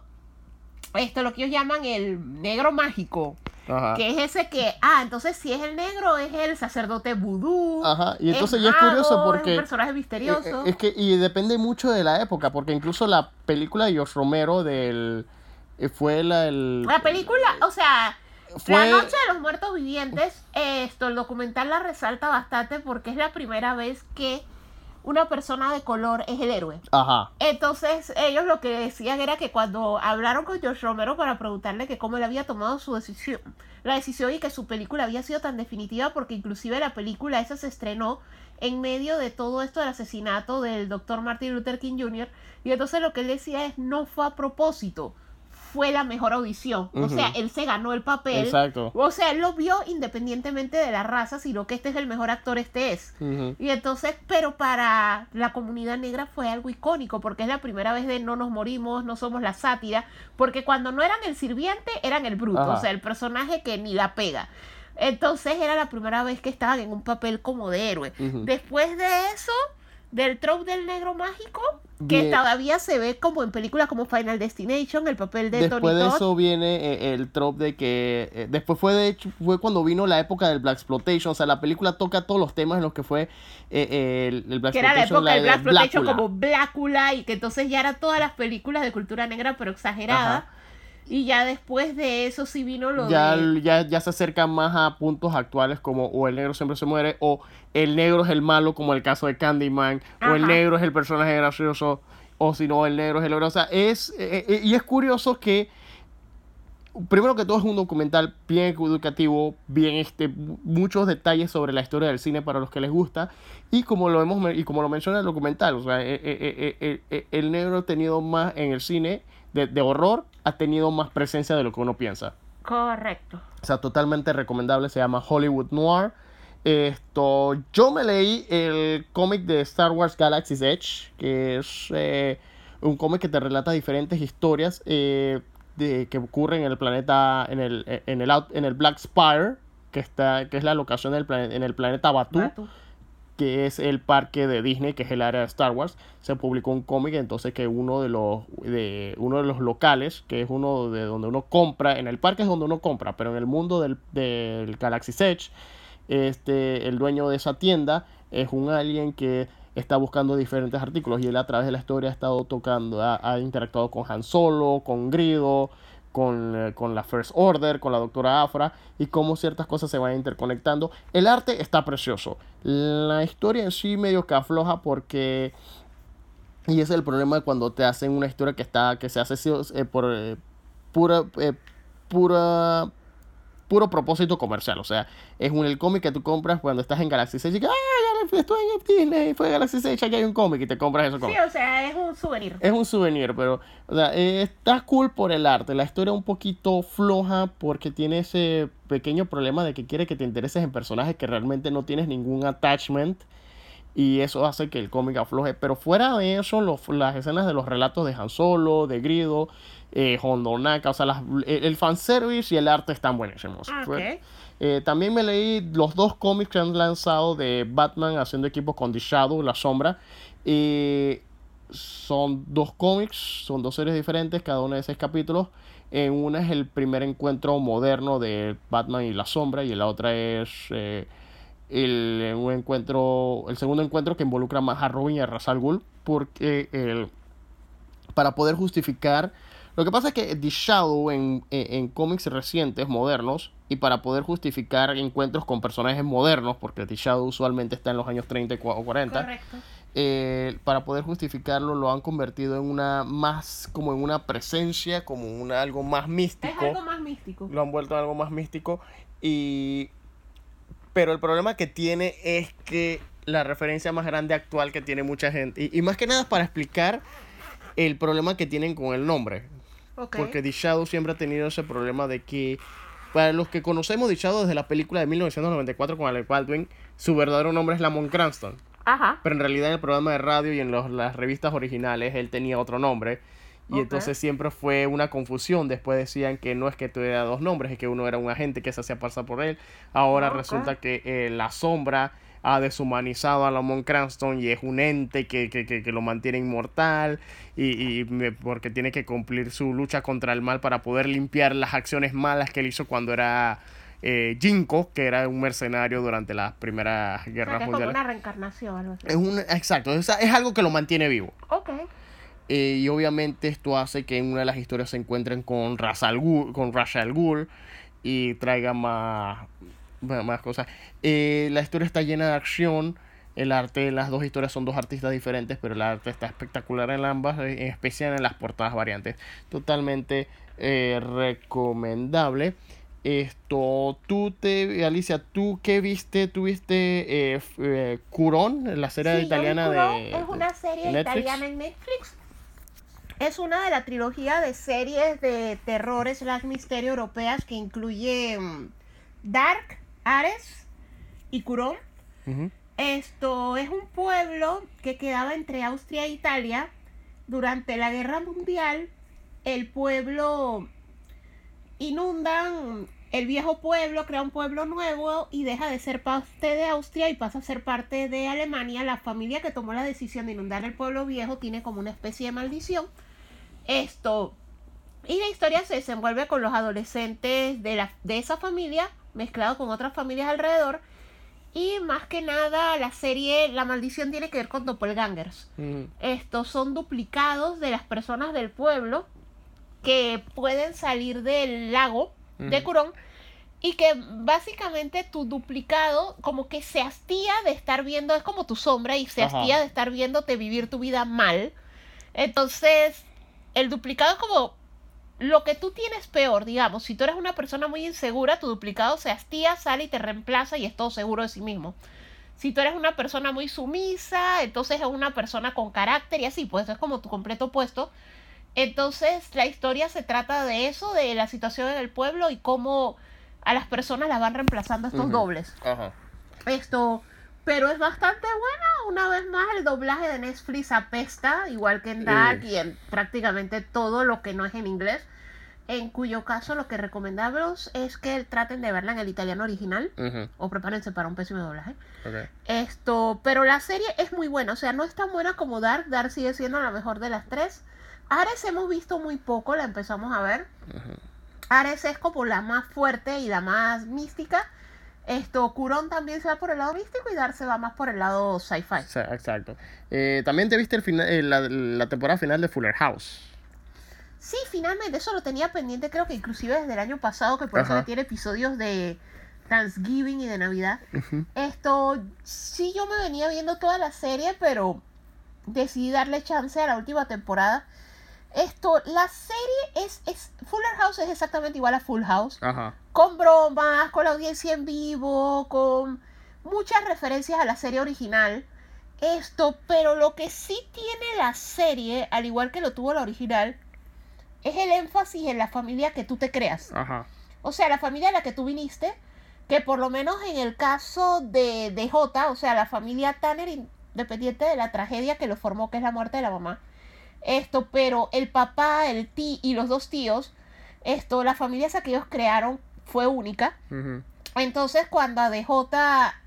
esto lo que ellos llaman el negro mágico Ajá. que es ese que ah entonces si es el negro es el sacerdote vudú Ajá, y es entonces ya es curioso mago, es porque... un personaje Eh, misterioso eh, Es que, y depende mucho de la época, porque incluso la película de George Romero del... eh, Fue la... El, La película, o sea, Fue- La Noche de los Muertos Vivientes, esto, el documental la resalta bastante porque es la primera vez que una persona de color es el héroe. Ajá. Entonces, ellos lo que decían era que cuando hablaron con George Romero para preguntarle que cómo él había tomado su decisión, la decisión y que su película había sido tan definitiva, porque inclusive la película esa se estrenó en medio de todo esto del asesinato del doctor Martin Luther King Jr. Y entonces lo que él decía es, no fue a propósito, fue la mejor audición. O Ujú. sea, él se ganó el papel. Exacto. O sea, él lo vio independientemente de la raza, sino que este es el mejor actor, este es. Ujú. Y entonces, pero para la comunidad negra fue algo icónico, porque es la primera vez de no nos morimos, no somos la sátira, porque cuando no eran el sirviente, eran el bruto, Ajá. o sea, el personaje que ni la pega. Entonces era la primera vez que estaban en un papel como de héroe. Ujú. Después de eso, del trope del negro mágico, que Bien. todavía se ve como en películas como Final Destination, el papel de Después Tony de Todd. eso viene eh, el trope de que eh, después fue de hecho fue cuando vino la época del Black Exploitation, o sea, la película toca todos los temas en los que fue eh, el, el Black que era la época del de Black Exploitation como Blácula y que entonces ya eran todas las películas de cultura negra pero exagerada Ajá. Y ya después de eso sí vino lo ya, de ya, ya se acerca más a puntos actuales como o el negro siempre se muere o el negro es el malo como el caso de Candyman o el negro es el personaje gracioso o si no el negro es el. O sea, es eh, eh, y es curioso que primero que todo es un documental bien educativo, bien este muchos detalles sobre la historia del cine para los que les gusta y como lo hemos y como lo menciona el documental, o sea, eh, eh, eh, el negro ha tenido más en el cine de, de horror ha tenido más presencia de lo que uno piensa. correcto O sea, totalmente recomendable. Se llama Hollywood Noir. Esto, yo me leí el cómic de Star Wars Galaxy's Edge, que es eh, un cómic que te relata diferentes historias eh, de, que ocurren en el planeta, en el, en el, en el Black Spire, que, está, que es la locación del en el planeta Batu Batu. Que es el parque de Disney, que es el área de Star Wars, se publicó un cómic entonces que uno de los de uno de los locales, que es uno de donde uno compra, en el parque es donde uno compra, pero en el mundo del, del Galaxy Edge, este el dueño de esa tienda es un alien que está buscando diferentes artículos y él a través de la historia ha estado tocando, ha, ha interactuado con Han Solo, con Grido, con, eh, con la First Order, con la doctora Afra y cómo ciertas cosas se van interconectando. El arte está precioso. La historia en sí medio que afloja porque... Y ese es el problema cuando te hacen una historia que está que se hace eh, por eh, pura pura puro propósito comercial, o sea, es un el cómic que tú compras cuando estás en Galaxy 6 y ah, estoy en Disney, fue Galaxy 6, aquí hay un cómic y te compras cómic. sí o sea es un souvenir Es un souvenir, pero o sea, eh, está cool por el arte. La historia un poquito floja porque tiene ese pequeño problema de que quiere que te intereses en personajes que realmente no tienes ningún attachment. Y eso hace que el cómic afloje. Pero fuera de eso, los- las escenas de los relatos de Han Solo, de Grido, eh, Hondonaka, o sea, las- el, el fanservice y el arte están buenísimos. Ah, eh, también me leí los dos cómics que han lanzado de Batman haciendo equipo con The Shadow, La Sombra. Y son dos cómics, son dos series diferentes, cada una de seis capítulos. En una es el primer encuentro moderno de Batman y la sombra y en la otra es eh, el, un encuentro, el segundo encuentro que involucra más a Robin y a Ra's al Ghul porque el, para poder justificar lo que pasa es que The Shadow en, en, en cómics recientes, modernos, y para poder justificar encuentros con personajes modernos, porque The Shadow usualmente está en los años 30 o 40, Correcto. eh, para poder justificarlo lo han convertido en una más, como en una presencia, como una, algo más Es místico. algo más místico. Lo han vuelto algo más místico. Y. Pero el problema que tiene es que la referencia más grande actual que tiene mucha gente. Y, y más que nada es para explicar el problema que tienen con el nombre. Ok. Porque The Shadow siempre ha tenido ese problema de que. Para los que conocemos The Shadow desde la película de 1994 con Alec Baldwin, su verdadero nombre es Lamont Cranston. Ajá. Pero en realidad en el programa de radio y en los- las revistas originales él tenía otro nombre. Y entonces siempre fue una confusión. Después decían que no es que tuviera dos nombres, es que uno era un agente que se hacía pasar por él. Ahora resulta que eh, la sombra ha deshumanizado a Lamont Cranston y es un ente que, que, que, que lo mantiene inmortal. Y, y me- porque tiene que cumplir su lucha contra el mal para poder limpiar las acciones malas que él hizo cuando era eh, Jinko, que era un mercenario durante las primeras O sea, guerras que es como una reencarnación. Algo así. Es un, exacto, es, es algo que lo mantiene vivo. Ok. Eh, y obviamente esto hace que en una de las historias se encuentren con Ra's al Ghul, con Ra's al Ghul y traiga más, más más cosas. Eh, la historia está llena de acción. El arte, las dos historias son dos artistas diferentes, pero el arte está espectacular en ambas, eh, en especial en las portadas variantes. Totalmente eh, recomendable. Esto, tú te, Alicia, ¿tú qué viste? ¿Tú viste eh, eh, Curón, la serie Sí, yo vi italiana de Es una serie Netflix? italiana en Netflix. Es una de la trilogía de series de terror slash misterio europeas que incluye mm, Dark, Ares y Curón. Esto es un pueblo que quedaba entre Austria e Italia. Durante la guerra mundial, el pueblo inundan el viejo pueblo, crea un pueblo nuevo y deja de ser parte de Austria y pasa a ser parte de Alemania. La familia que tomó la decisión de inundar el pueblo viejo tiene como una especie de maldición. Esto. Y la historia se desenvuelve con los adolescentes de, la, de esa familia, mezclado con otras familias alrededor. Y más que nada, la serie, la maldición tiene que ver con doppelgangers. Ujú. Estos son duplicados de las personas del pueblo que pueden salir del lago de Ujú. Curón y que básicamente tu duplicado como que se hastía de estar viendo, es como tu sombra y se Ajá. hastía de estar viéndote vivir tu vida mal. Entonces, el duplicado es como lo que tú tienes peor, digamos, si tú eres una persona muy insegura, tu duplicado se hastía, sale y te reemplaza y es todo seguro de sí mismo. Si tú eres una persona muy sumisa, entonces es una persona con carácter y así, pues es como tu completo opuesto. Entonces la historia se trata de eso, de la situación en el pueblo y cómo a las personas las van reemplazando estos dobles. Ajá. Esto, pero es bastante buena. Una vez más, el doblaje de Netflix apesta, igual que en Dark y en prácticamente todo lo que no es en inglés. En cuyo caso, lo que recomendamos es que traten de verla en el italiano original Ujú. o prepárense para un pésimo doblaje. Ok. Esto, pero la serie es muy buena, o sea, no es tan buena como Dark. Dark sigue siendo la mejor de las tres. Ares hemos visto muy poco, la empezamos a ver. Ares es como la más fuerte y la más mística. Esto, Curón también se va por el lado místico y Dark se va más por el lado sci-fi. Exacto. Eh, También te viste el final, eh, la, la temporada final de Fuller House. Sí, finalmente, eso lo tenía pendiente, creo que inclusive desde el año pasado, que por eso que tiene episodios de Thanksgiving y de Navidad. Esto, sí, yo me venía viendo toda la serie, pero decidí darle chance a la última temporada. Esto, la serie es, es Fuller House es exactamente igual a Full House. Ajá. con bromas, con la audiencia en vivo, con muchas referencias a la serie original. Esto, pero lo que sí tiene la serie, al igual que lo tuvo la original, es el énfasis en la familia que tú te creas. Ajá. O sea, la familia a la que tú viniste, que por lo menos en el caso de, de J, o sea, la familia Tanner, independiente de la tragedia que lo formó, que es la muerte de la mamá. Esto, pero el papá, el tío y los dos tíos, esto, la familia esa que ellos crearon fue única. Entonces, cuando a DJ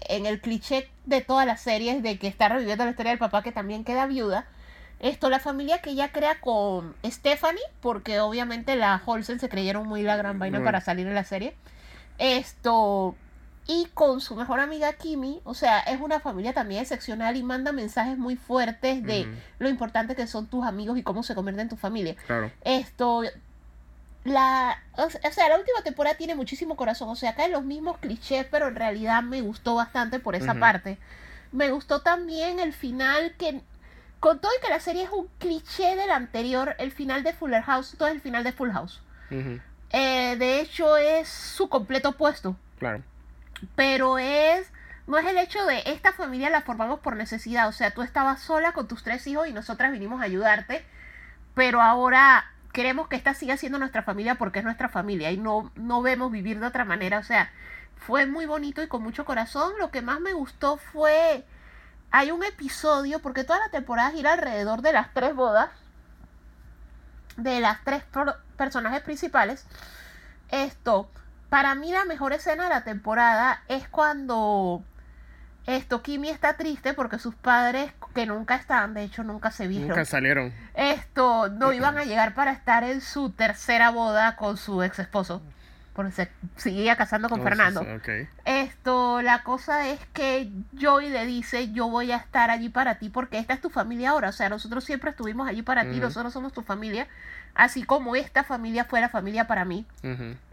en el cliché de todas las series de que está reviviendo la historia del papá que también queda viuda. Esto, la familia que ella crea con Stephanie, porque obviamente la Olsen se creyeron muy la gran vaina para salir en la serie. Esto, y con su mejor amiga Kimi, o sea, es una familia también excepcional y manda mensajes muy fuertes de lo importante que son tus amigos y cómo se convierten en tu familia. Claro. Esto, la, o se- o sea, la última temporada tiene muchísimo corazón, o sea, caen los mismos clichés, pero en realidad me gustó bastante por esa parte. Me gustó también el final que, con todo y que la serie es un cliché del anterior, el final de Fuller House, todo es el final de Full House. Eh, de hecho, es su completo opuesto Claro. Pero es no es el hecho de esta familia la formamos por necesidad, o sea, tú estabas sola con tus tres hijos y nosotras vinimos a ayudarte, pero ahora queremos que esta siga siendo nuestra familia porque es nuestra familia y no no vemos vivir de otra manera, o sea, fue muy bonito y con mucho corazón. Lo que más me gustó fue hay un episodio porque toda la temporada gira alrededor de las tres bodas de las tres personajes principales. Esto, para mí la mejor escena de la temporada es cuando esto Kimi está triste porque sus padres que nunca estaban, de hecho nunca se vieron. Nunca salieron. Esto no iban a llegar para estar en su tercera boda con su ex esposo. Porque se seguía casando con Fernando. Esto, la cosa es que Joey le dice, yo voy a estar allí para ti porque esta es tu familia ahora. O sea, nosotros siempre estuvimos allí para ti, nosotros somos tu familia. Así como esta familia fue la familia para mí.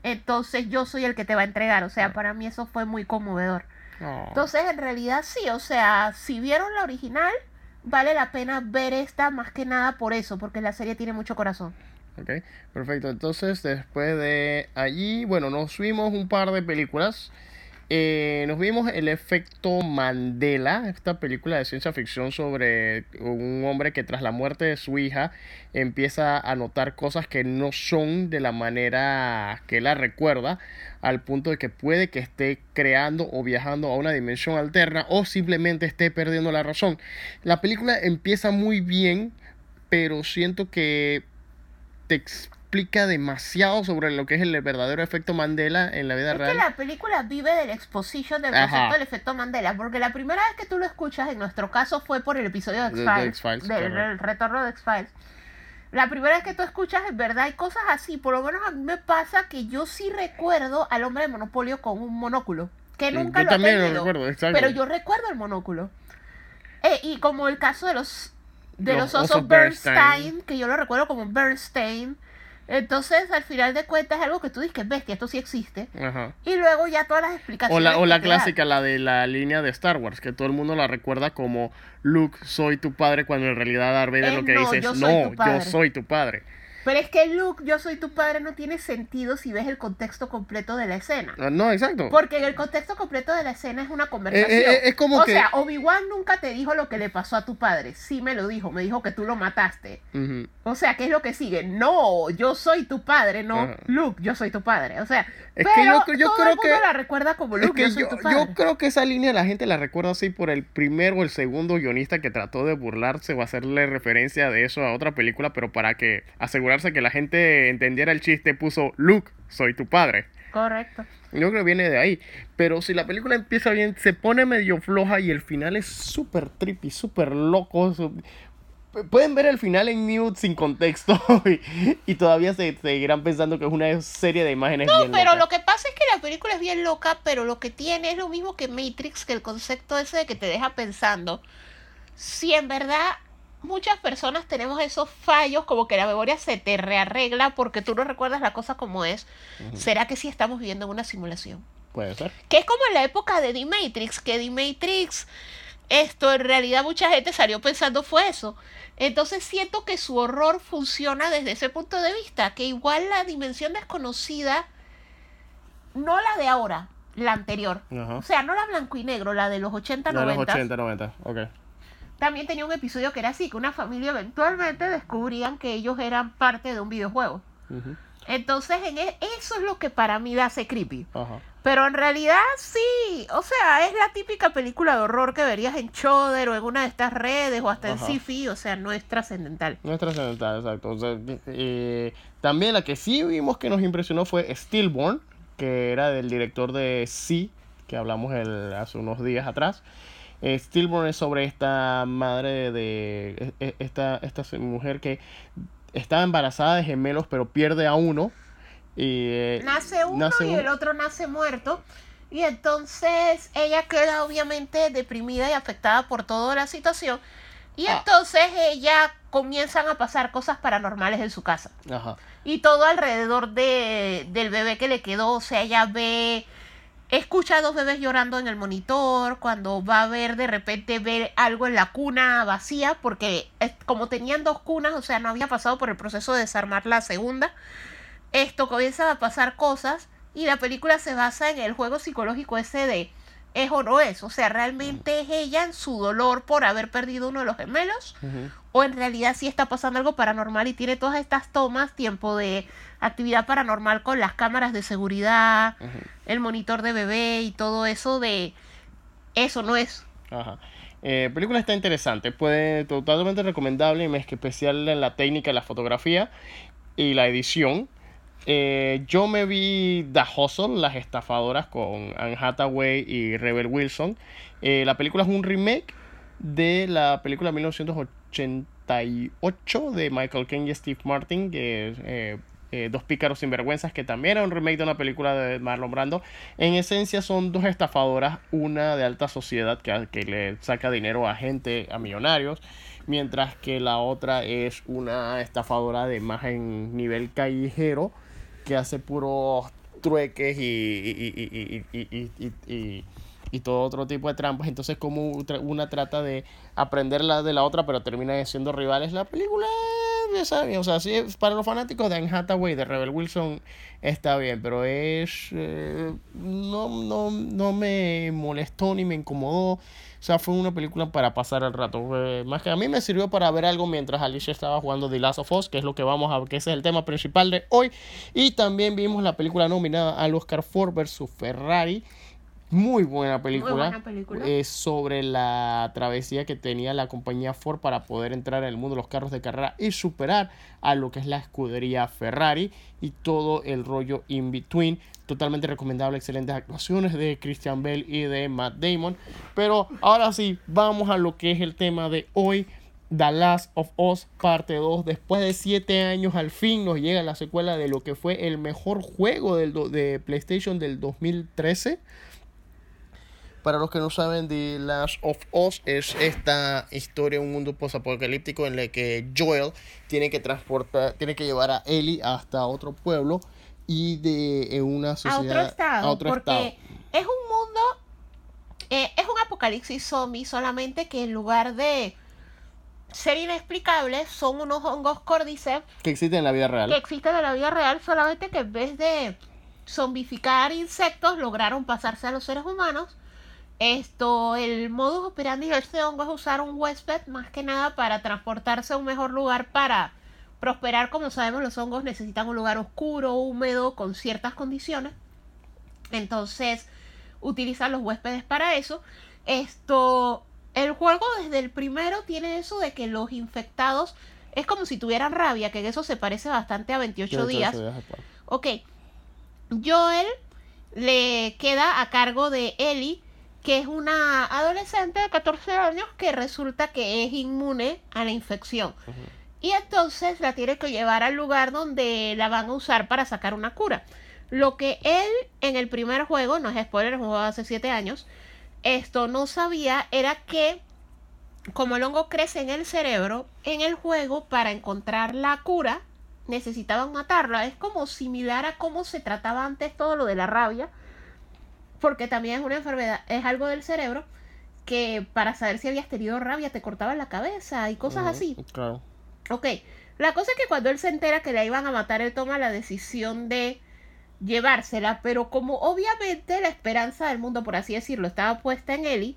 Entonces yo soy el que te va a entregar. O sea, para mí eso fue muy conmovedor. Oh. Entonces, en realidad sí, o sea, si vieron la original, vale la pena ver esta más que nada por eso, porque la serie tiene mucho corazón. Ok, perfecto. Entonces, después de allí, bueno, nos vimos un par de películas. Eh, nos vimos El efecto Mandela, esta película de ciencia ficción sobre un hombre que tras la muerte de su hija empieza a notar cosas que no son de la manera que la recuerda, al punto de que puede que esté creando o viajando a una dimensión alterna o simplemente esté perdiendo la razón. La película empieza muy bien, pero siento que te explica demasiado sobre lo que es el verdadero efecto Mandela en la vida Es que real. la película vive del exposition del Ajá. concepto del efecto Mandela, porque la primera vez que tú lo escuchas, en nuestro caso, fue por el episodio de X-Files, del retorno de X-Files. La primera vez que tú escuchas, en verdad, hay cosas así. Por lo menos a mí me pasa que yo sí recuerdo al hombre de Monopolio con un monóculo. Que nunca Yo lo he también lo tenido, recuerdo, exacto. Pero yo recuerdo el monóculo. Eh, y como el caso de los de Los los, osos Bernstein. Que yo lo recuerdo como Bernstein. Entonces, al final de cuentas, es algo que tú dices que es bestia, esto sí existe. Ajá. Y luego ya todas las O explicaciones. la, o la clásica, la de la línea de Star Wars, que todo el mundo la recuerda como Luke, soy tu padre, cuando en realidad Darth Vader Eh, lo que no, dice es, no, yo padre". soy tu padre. Pero es que Luke, yo soy tu padre, no tiene sentido si ves el contexto completo de la escena. Ah, No, exacto. Porque en el contexto completo de la escena es una conversación. Eh, eh, es como o que- sea, Obi-Wan nunca te dijo lo que le pasó a tu padre. Sí me lo dijo, me dijo que tú lo mataste. Ujú. O sea, ¿qué es lo que sigue? No, yo soy tu padre, no Ajá. Luke, yo soy tu padre. O sea, Es pero que yo yo todo creo el mundo que- la recuerda como Es Luke, que yo soy tu padre. yo creo que esa línea la gente la recuerda así por el primero o el segundo guionista que trató de burlarse o hacerle referencia de eso a otra película, pero para que asegurarse que la gente entendiera el chiste puso Luke, soy tu padre. Correcto. Yo creo que viene de ahí. Pero si la película empieza bien, se pone medio floja y el final es súper trippy, súper loco. Pueden ver el final en mute sin contexto y, y todavía se seguirán pensando que es una serie de imágenes No, bien pero locas. lo que pasa es que la película es bien loca, pero lo que tiene es lo mismo que Matrix, que el concepto ese de que te deja pensando. Si en verdad muchas personas tenemos esos fallos, como que la memoria se te rearregla porque tú no recuerdas la cosa como es, ¿será que sí estamos viviendo en una simulación? Puede ser. Que es como en la época de The Matrix, que The Matrix, esto en realidad mucha gente salió pensando fue eso. Entonces siento que su horror funciona desde ese punto de vista, que igual la dimensión desconocida, no la de ahora, la anterior. O sea, no la blanco y negro, la de los 80, De los 90. 80, 90. Ok. También tenía un episodio que era así, que una familia eventualmente descubrían que ellos eran parte de un videojuego. Ujú. Entonces, en e- eso es lo que para mí hace creepy. Ajá. Pero en realidad sí, o sea, es la típica película de horror que verías en Choder o en una de estas redes o hasta en Ajá. Sci-Fi, o sea, no es trascendental. No es trascendental, exacto. O sea, eh, también la que sí vimos que nos impresionó fue Stillborn, que era del director de Sí, que hablamos el- hace unos días atrás. Eh, Stillborn es sobre esta madre de, e- e- esta, esta mujer que estaba embarazada de gemelos pero pierde a uno. Y, eh, nace uno nace y el otro nace muerto. Y entonces ella queda obviamente deprimida y afectada por toda la situación. Y Ah. entonces ella comienzan a pasar cosas paranormales en su casa. Ajá. Y todo alrededor de, del bebé que le quedó. O sea, ella ve, escucha a dos bebés llorando en el monitor. Cuando va a ver, de repente ve algo en la cuna vacía. Porque como tenían dos cunas, o sea, no había pasado por el proceso de desarmar la segunda. Esto comienza a pasar cosas. Y la película se basa en el juego psicológico ese de es o no es. O sea, realmente es ella en su dolor por haber perdido uno de los gemelos o en realidad sí está pasando algo paranormal y tiene todas estas tomas, tiempo de actividad paranormal con las cámaras de seguridad, el monitor de bebé y todo eso de eso no es. Ajá. Eh, película está interesante, puede totalmente recomendable, y es que especial en la técnica, la fotografía y la edición. Eh, yo me vi The Hustle, las estafadoras con Anne Hathaway y Rebel Wilson. Eh, la película es un remake de la película 1988 de Michael Caine y Steve Martin, que es eh, eh, Dos pícaros sinvergüenzas, que también era un remake de una película de Marlon Brando. En esencia son dos estafadoras, una de alta sociedad que, que le saca dinero a gente, a millonarios, mientras que la otra es una estafadora de más en nivel callejero que hace puros trueques y, y, y, todo otro tipo de trampas. Entonces, como una trata de aprender la de la otra, pero termina siendo rivales. La película, ya saben, o sea, sí, para los fanáticos de Anne Hathaway, de Rebel Wilson, está bien, pero es. eh, no, no, no me molestó ni me incomodó. O sea, fue una película para pasar el rato. Más que a mí me sirvió para ver algo mientras Alicia estaba jugando The Last of Us, que es lo que vamos a que ese es el tema principal de hoy. Y también vimos la película nominada al Oscar Ford vs Ferrari. Muy buena película. buena película. Es sobre la travesía que tenía la compañía Ford para poder entrar en el mundo de los carros de carrera y superar a lo que es la escudería Ferrari y todo el rollo in between. Totalmente recomendable, excelentes actuaciones de Christian Bale y de Matt Damon. Pero ahora sí, vamos a lo que es el tema de hoy. The Last of Us parte 2. Después de 7 años al fin nos llega la secuela de lo que fue el mejor juego del de PlayStation del 2013. Para los que no saben, The Last of Us es esta historia, un mundo posapocalíptico en el que Joel tiene que transportar, tiene que llevar a Ellie hasta otro pueblo y de una A sociedad otro estado, a otro porque estado. es un mundo, eh, es un apocalipsis zombie, solamente que en lugar de ser inexplicables, son unos hongos cordyceps que existe en la vida real. que existen en la vida real, solamente que en vez de zombificar insectos, lograron pasarse a los seres humanos. Esto, el modus operandi de este hongo es usar un huésped más que nada para transportarse a un mejor lugar para prosperar. Como sabemos, los hongos necesitan un lugar oscuro, húmedo, con ciertas condiciones. Entonces, utilizan los huéspedes para eso. Esto, el juego desde el primero tiene eso de que los infectados es como si tuvieran rabia, que eso se parece bastante a 28 días. Ok. Joel le queda a cargo de Ellie, que es una adolescente de 14 años que resulta que es inmune a la infección. Y entonces la tiene que llevar al lugar donde la van a usar para sacar una cura. Lo que él en el primer juego, no es spoiler, es un juego hace 7 años, esto no sabía era que como el hongo crece en el cerebro, en el juego para encontrar la cura necesitaban matarla. Es como similar a cómo se trataba antes todo lo de la rabia, porque también es una enfermedad, es algo del cerebro que para saber si habías tenido rabia te cortaban la cabeza y cosas así. Claro. Ok, la cosa es que cuando él se entera que la iban a matar, él toma la decisión de llevársela, pero como obviamente la esperanza del mundo, por así decirlo, estaba puesta en Ellie,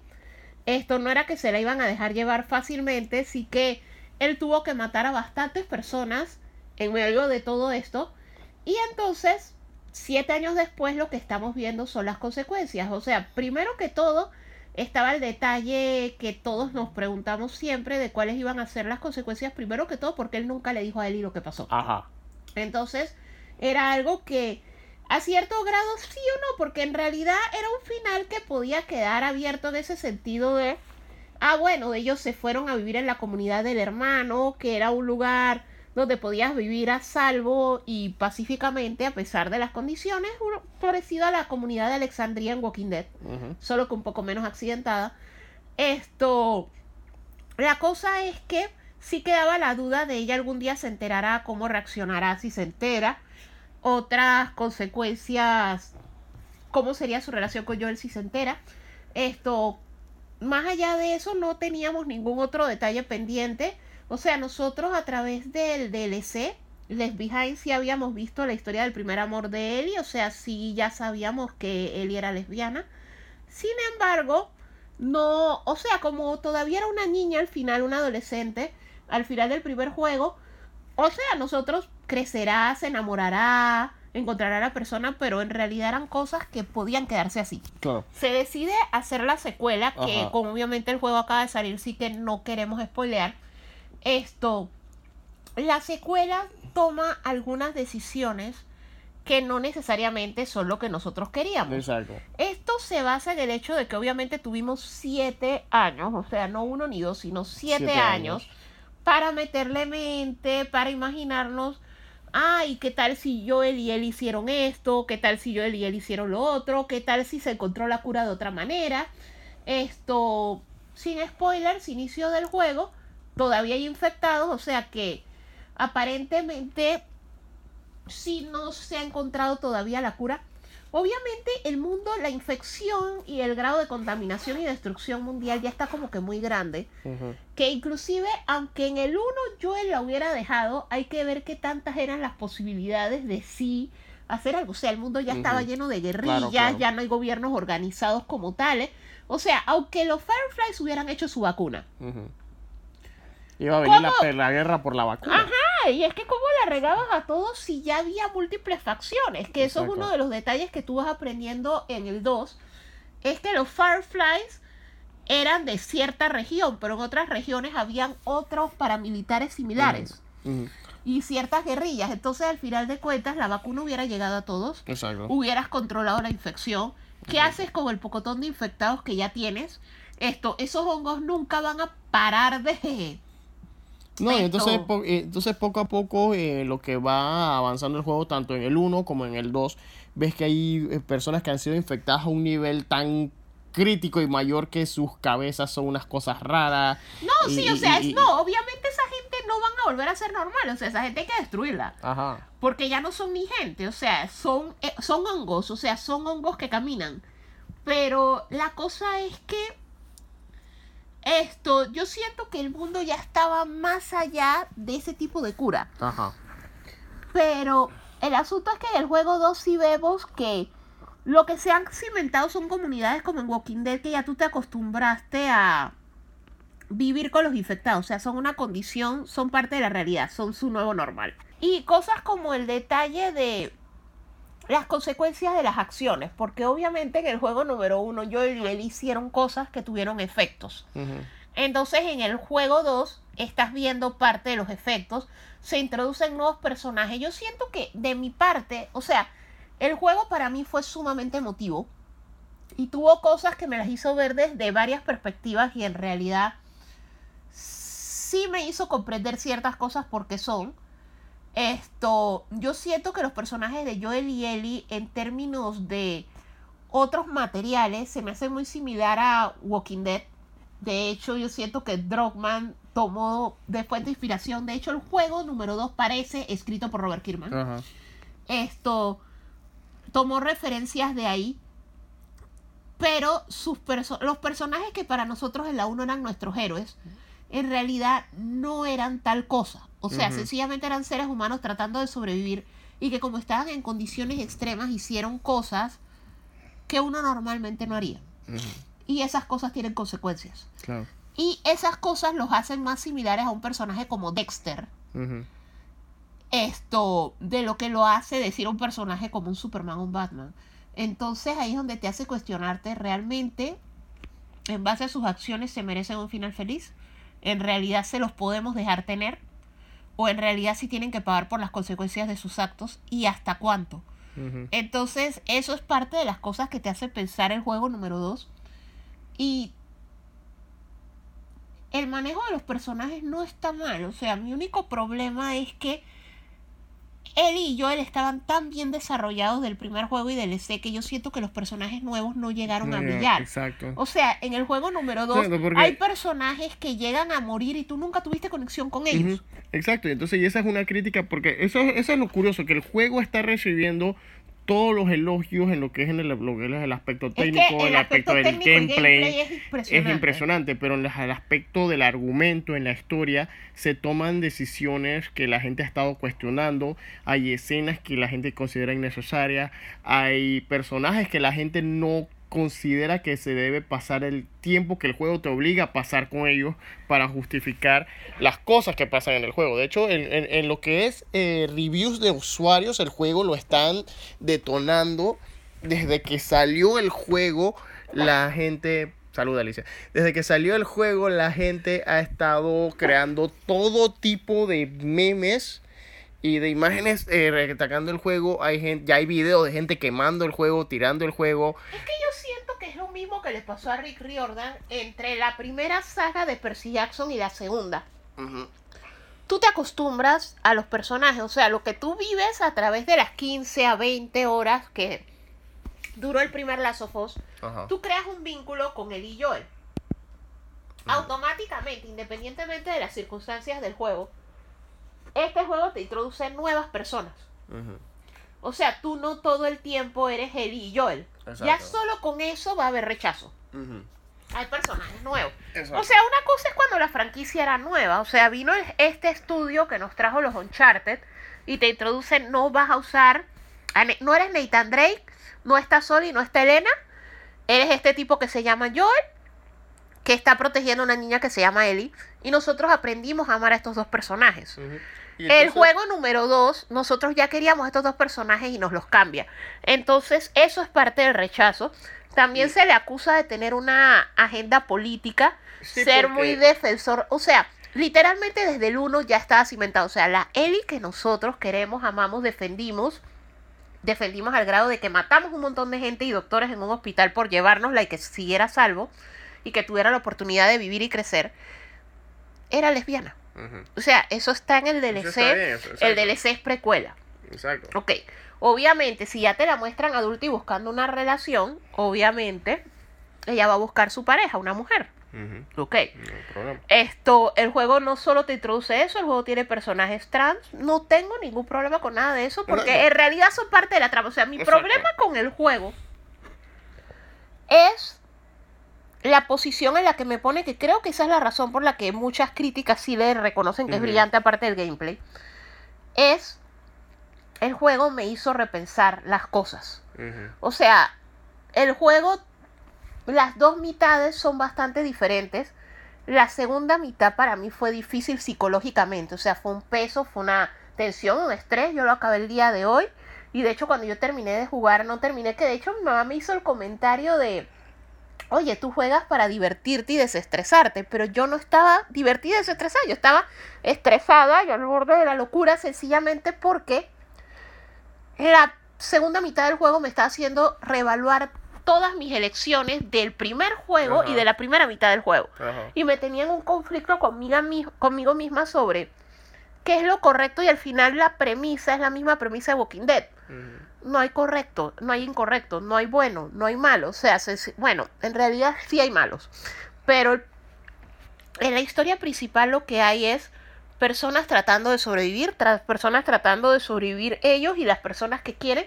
esto no era que se la iban a dejar llevar fácilmente, sí que él tuvo que matar a bastantes personas en medio de todo esto, y entonces, siete años después, lo que estamos viendo son las consecuencias. O sea, primero que todo, estaba el detalle que todos nos preguntamos siempre de cuáles iban a ser las consecuencias, primero que todo porque él nunca le dijo a Ellie lo que pasó. Ajá. Entonces, era algo que a cierto grado sí o no, porque en realidad era un final que podía quedar abierto en ese sentido de ah, bueno, ellos se fueron a vivir en la comunidad del hermano, que era un lugar donde podías vivir a salvo y pacíficamente a pesar de las condiciones, parecido a la comunidad de Alexandria en Walking Dead, Ujú. solo que un poco menos accidentada. Esto, la cosa es que sí quedaba la duda de ella algún día se enterará, cómo reaccionará si se entera, otras consecuencias, cómo sería su relación con Joel si se entera. Esto, más allá de eso, no teníamos ningún otro detalle pendiente. O sea, nosotros a través del DLC, Les Behind, sí habíamos visto la historia del primer amor de Ellie. O sea, sí ya sabíamos que Ellie era lesbiana. Sin embargo, no, o sea, como todavía era una niña al final, una adolescente, al final del primer juego, o sea, nosotros crecerá, se enamorará, encontrará a la persona, pero en realidad eran cosas que podían quedarse así. Claro. Se decide hacer la secuela, que Ajá. como obviamente el juego acaba de salir, sí que no queremos spoilear. Esto, la secuela toma algunas decisiones que no necesariamente son lo que nosotros queríamos. Exacto. Esto se basa en el hecho de que obviamente tuvimos siete años, o sea, no uno ni dos, sino siete, Siete años, años. para meterle mente, para imaginarnos, ay, ¿qué tal si Joel y él hicieron esto? ¿Qué tal si Joel y él hicieron lo otro? ¿Qué tal si se encontró la cura de otra manera? Esto, sin spoilers, inicio del juego, todavía hay infectados, o sea que aparentemente si no se ha encontrado todavía la cura. Obviamente el mundo, la infección y el grado de contaminación y destrucción mundial ya está como que muy grande. Que inclusive, aunque en el 1 Joel la hubiera dejado, hay que ver qué tantas eran las posibilidades de sí hacer algo. O sea, el mundo ya estaba lleno de guerrillas, claro. ya no hay gobiernos organizados como tales. O sea, aunque los Fireflies hubieran hecho su vacuna. Iba a venir la, ¿Cómo? la guerra por la vacuna. Ajá, y es que cómo la regabas a todos si ya había múltiples facciones, que eso es uno de los detalles que tú vas aprendiendo en el 2, es que los Fireflies eran de cierta región, pero en otras regiones habían otros paramilitares similares y ciertas guerrillas, entonces al final de cuentas la vacuna hubiera llegado a todos, Exacto. hubieras controlado la infección, ¿qué haces con el pocotón de infectados que ya tienes? Esto, esos hongos nunca van a parar de... No, y entonces, po- eh, entonces poco a poco eh, lo que va avanzando el juego, tanto en el 1 como en el 2, ves que hay eh, personas que han sido infectadas a un nivel tan crítico y mayor que sus cabezas son unas cosas raras. No, y- sí, o sea, es- y- no, obviamente esa gente no van a volver a ser normal, o sea, esa gente hay que destruirla, Ajá. porque ya no son ni gente, o sea, son, eh, son hongos, o sea, son hongos que caminan. Pero la cosa es que esto, yo siento que el mundo ya estaba más allá de ese tipo de cura. Ajá. Pero el asunto es que en el juego 2 sí vemos que lo que se han cimentado son comunidades como en Walking Dead que ya tú te acostumbraste a vivir con los infectados. O sea, son una condición, son parte de la realidad, son su nuevo normal. Y cosas como el detalle de las consecuencias de las acciones. Porque obviamente en el juego número uno yo y él hicieron cosas que tuvieron efectos. Entonces en el juego 2 estás viendo parte de los efectos, se introducen nuevos personajes. Yo siento que de mi parte, o sea, el juego para mí fue sumamente emotivo y tuvo cosas que me las hizo ver desde varias perspectivas y en realidad sí me hizo comprender ciertas cosas porque son. Esto, yo siento que los personajes de Joel y Ellie en términos de otros materiales se me hacen muy similar a Walking Dead. De hecho, yo siento que Drogman tomó de fuente de inspiración. De hecho, el juego número 2 parece escrito por Robert Kirkman. Ajá. Esto tomó referencias de ahí. Pero sus perso- los personajes que para nosotros en la 1 eran nuestros héroes, en realidad no eran tal cosa. O sea, Ujú. sencillamente eran seres humanos tratando de sobrevivir y que como estaban en condiciones extremas hicieron cosas que uno normalmente no haría. Ujú. Y esas cosas tienen consecuencias. Claro. Y esas cosas los hacen más similares a un personaje como Dexter. Ujú. Esto, de lo que lo hace decir un personaje como un Superman o un Batman. Entonces ahí es donde te hace cuestionarte realmente, en base a sus acciones, se merecen un final feliz. En realidad se los podemos dejar tener. O en realidad sí tienen que pagar por las consecuencias de sus actos y hasta cuánto. Entonces, eso es parte de las cosas que te hace pensar el juego número 2. Y el manejo de los personajes no está mal. O sea, mi único problema es que él y Joel estaban tan bien desarrollados del primer juego y del EC que yo siento que los personajes nuevos no llegaron a Eh, brillar. Exacto. O sea, en el juego número 2 Exacto, porque- hay personajes que llegan a morir y tú nunca tuviste conexión con ellos. Exacto, y entonces y esa es una crítica porque eso, eso es lo curioso, que el juego está recibiendo todos los elogios en lo que es en el, lo que es el aspecto Es que técnico, el el aspecto aspecto del gameplay. gameplay es impresionante. Es impresionante, pero en el aspecto del argumento, en la historia, se toman decisiones que la gente ha estado cuestionando. Hay escenas que la gente considera innecesarias. Hay personajes que la gente no considera que se debe pasar el tiempo que el juego te obliga a pasar con ellos para justificar las cosas que pasan en el juego. De hecho, en, lo que es eh, reviews de usuarios, el juego lo están detonando desde que salió el juego. La gente Salud, Alicia. Desde que salió el juego, la gente ha estado creando todo tipo de memes y de imágenes eh, el juego. Hay gente, ya hay videos de gente quemando el juego, tirando el juego. Es que yo siento que es lo mismo que le pasó a Rick Riordan entre la primera saga de Percy Jackson y la segunda. Tú te acostumbras a los personajes, o sea, lo que tú vives a través de las 15 a 20 horas que duró el primer Last of Us, tú creas un vínculo con él y Joel. Automáticamente, independientemente de las circunstancias del juego, este juego te introduce nuevas personas. O sea, tú no todo el tiempo eres él y Joel. Ya solo con eso va a haber rechazo. Hay personajes nuevos. Exacto. O sea, una cosa es cuando la franquicia era nueva. O sea, vino este estudio que nos trajo los Uncharted y te introduce, no vas a usar, no eres Nathan Drake, no está Sol y no está Elena. Eres este tipo que se llama Joel, que está protegiendo a una niña que se llama Ellie. Y nosotros aprendimos a amar a estos dos personajes. Ujú. El juego número 2, nosotros ya queríamos estos dos personajes y nos los cambia. Entonces, eso es parte del rechazo. También se le acusa de tener una agenda política, Sí, ser porque- muy defensor. O sea, literalmente desde el 1 ya estaba cimentado. O sea, la Ellie que nosotros queremos, amamos, defendimos. Defendimos al grado de que matamos un montón de gente y doctores en un hospital por llevárnosla y que siguiera a salvo y que tuviera la oportunidad de vivir y crecer. Era lesbiana. O sea, eso está en el DLC. bien, el. DLC es precuela. Exacto. Ok. Obviamente, si ya te la muestran adulta y buscando una relación, obviamente ella va a buscar su pareja, una mujer. Ujú. Ok. No hay problema. Esto, el juego no solo te introduce eso, el juego tiene personajes trans. No tengo ningún problema con nada de eso, porque Exacto. en realidad son parte de la trama. O sea, mi Exacto. problema con el juego es la posición en la que me pone, que creo que esa es la razón por la que muchas críticas sí le reconocen que es brillante aparte del gameplay. Es el juego me hizo repensar las cosas. O sea, el juego, las dos mitades son bastante diferentes. La segunda mitad para mí fue difícil psicológicamente. O sea, fue un peso, fue una tensión, un estrés. Yo lo acabé el día de hoy. Y de hecho, cuando yo terminé de jugar, no terminé. Que de hecho, mi mamá me hizo el comentario de. Oye, tú juegas para divertirte y desestresarte, pero yo no estaba divertida y desestresada, yo estaba estresada y al borde de la locura sencillamente porque la segunda mitad del juego me está haciendo reevaluar todas mis elecciones del primer juego Ajá. y de la primera mitad del juego. Ajá. Y me tenía en un conflicto conmigo, mi- conmigo misma sobre qué es lo correcto y al final la premisa es la misma premisa de Walking Dead. No hay correcto, no hay incorrecto, no hay bueno, no hay malo. O sea, se- se- bueno, en realidad sí hay malos. Pero en la historia principal lo que hay es personas tratando de sobrevivir, tras personas tratando de sobrevivir ellos y las personas que quieren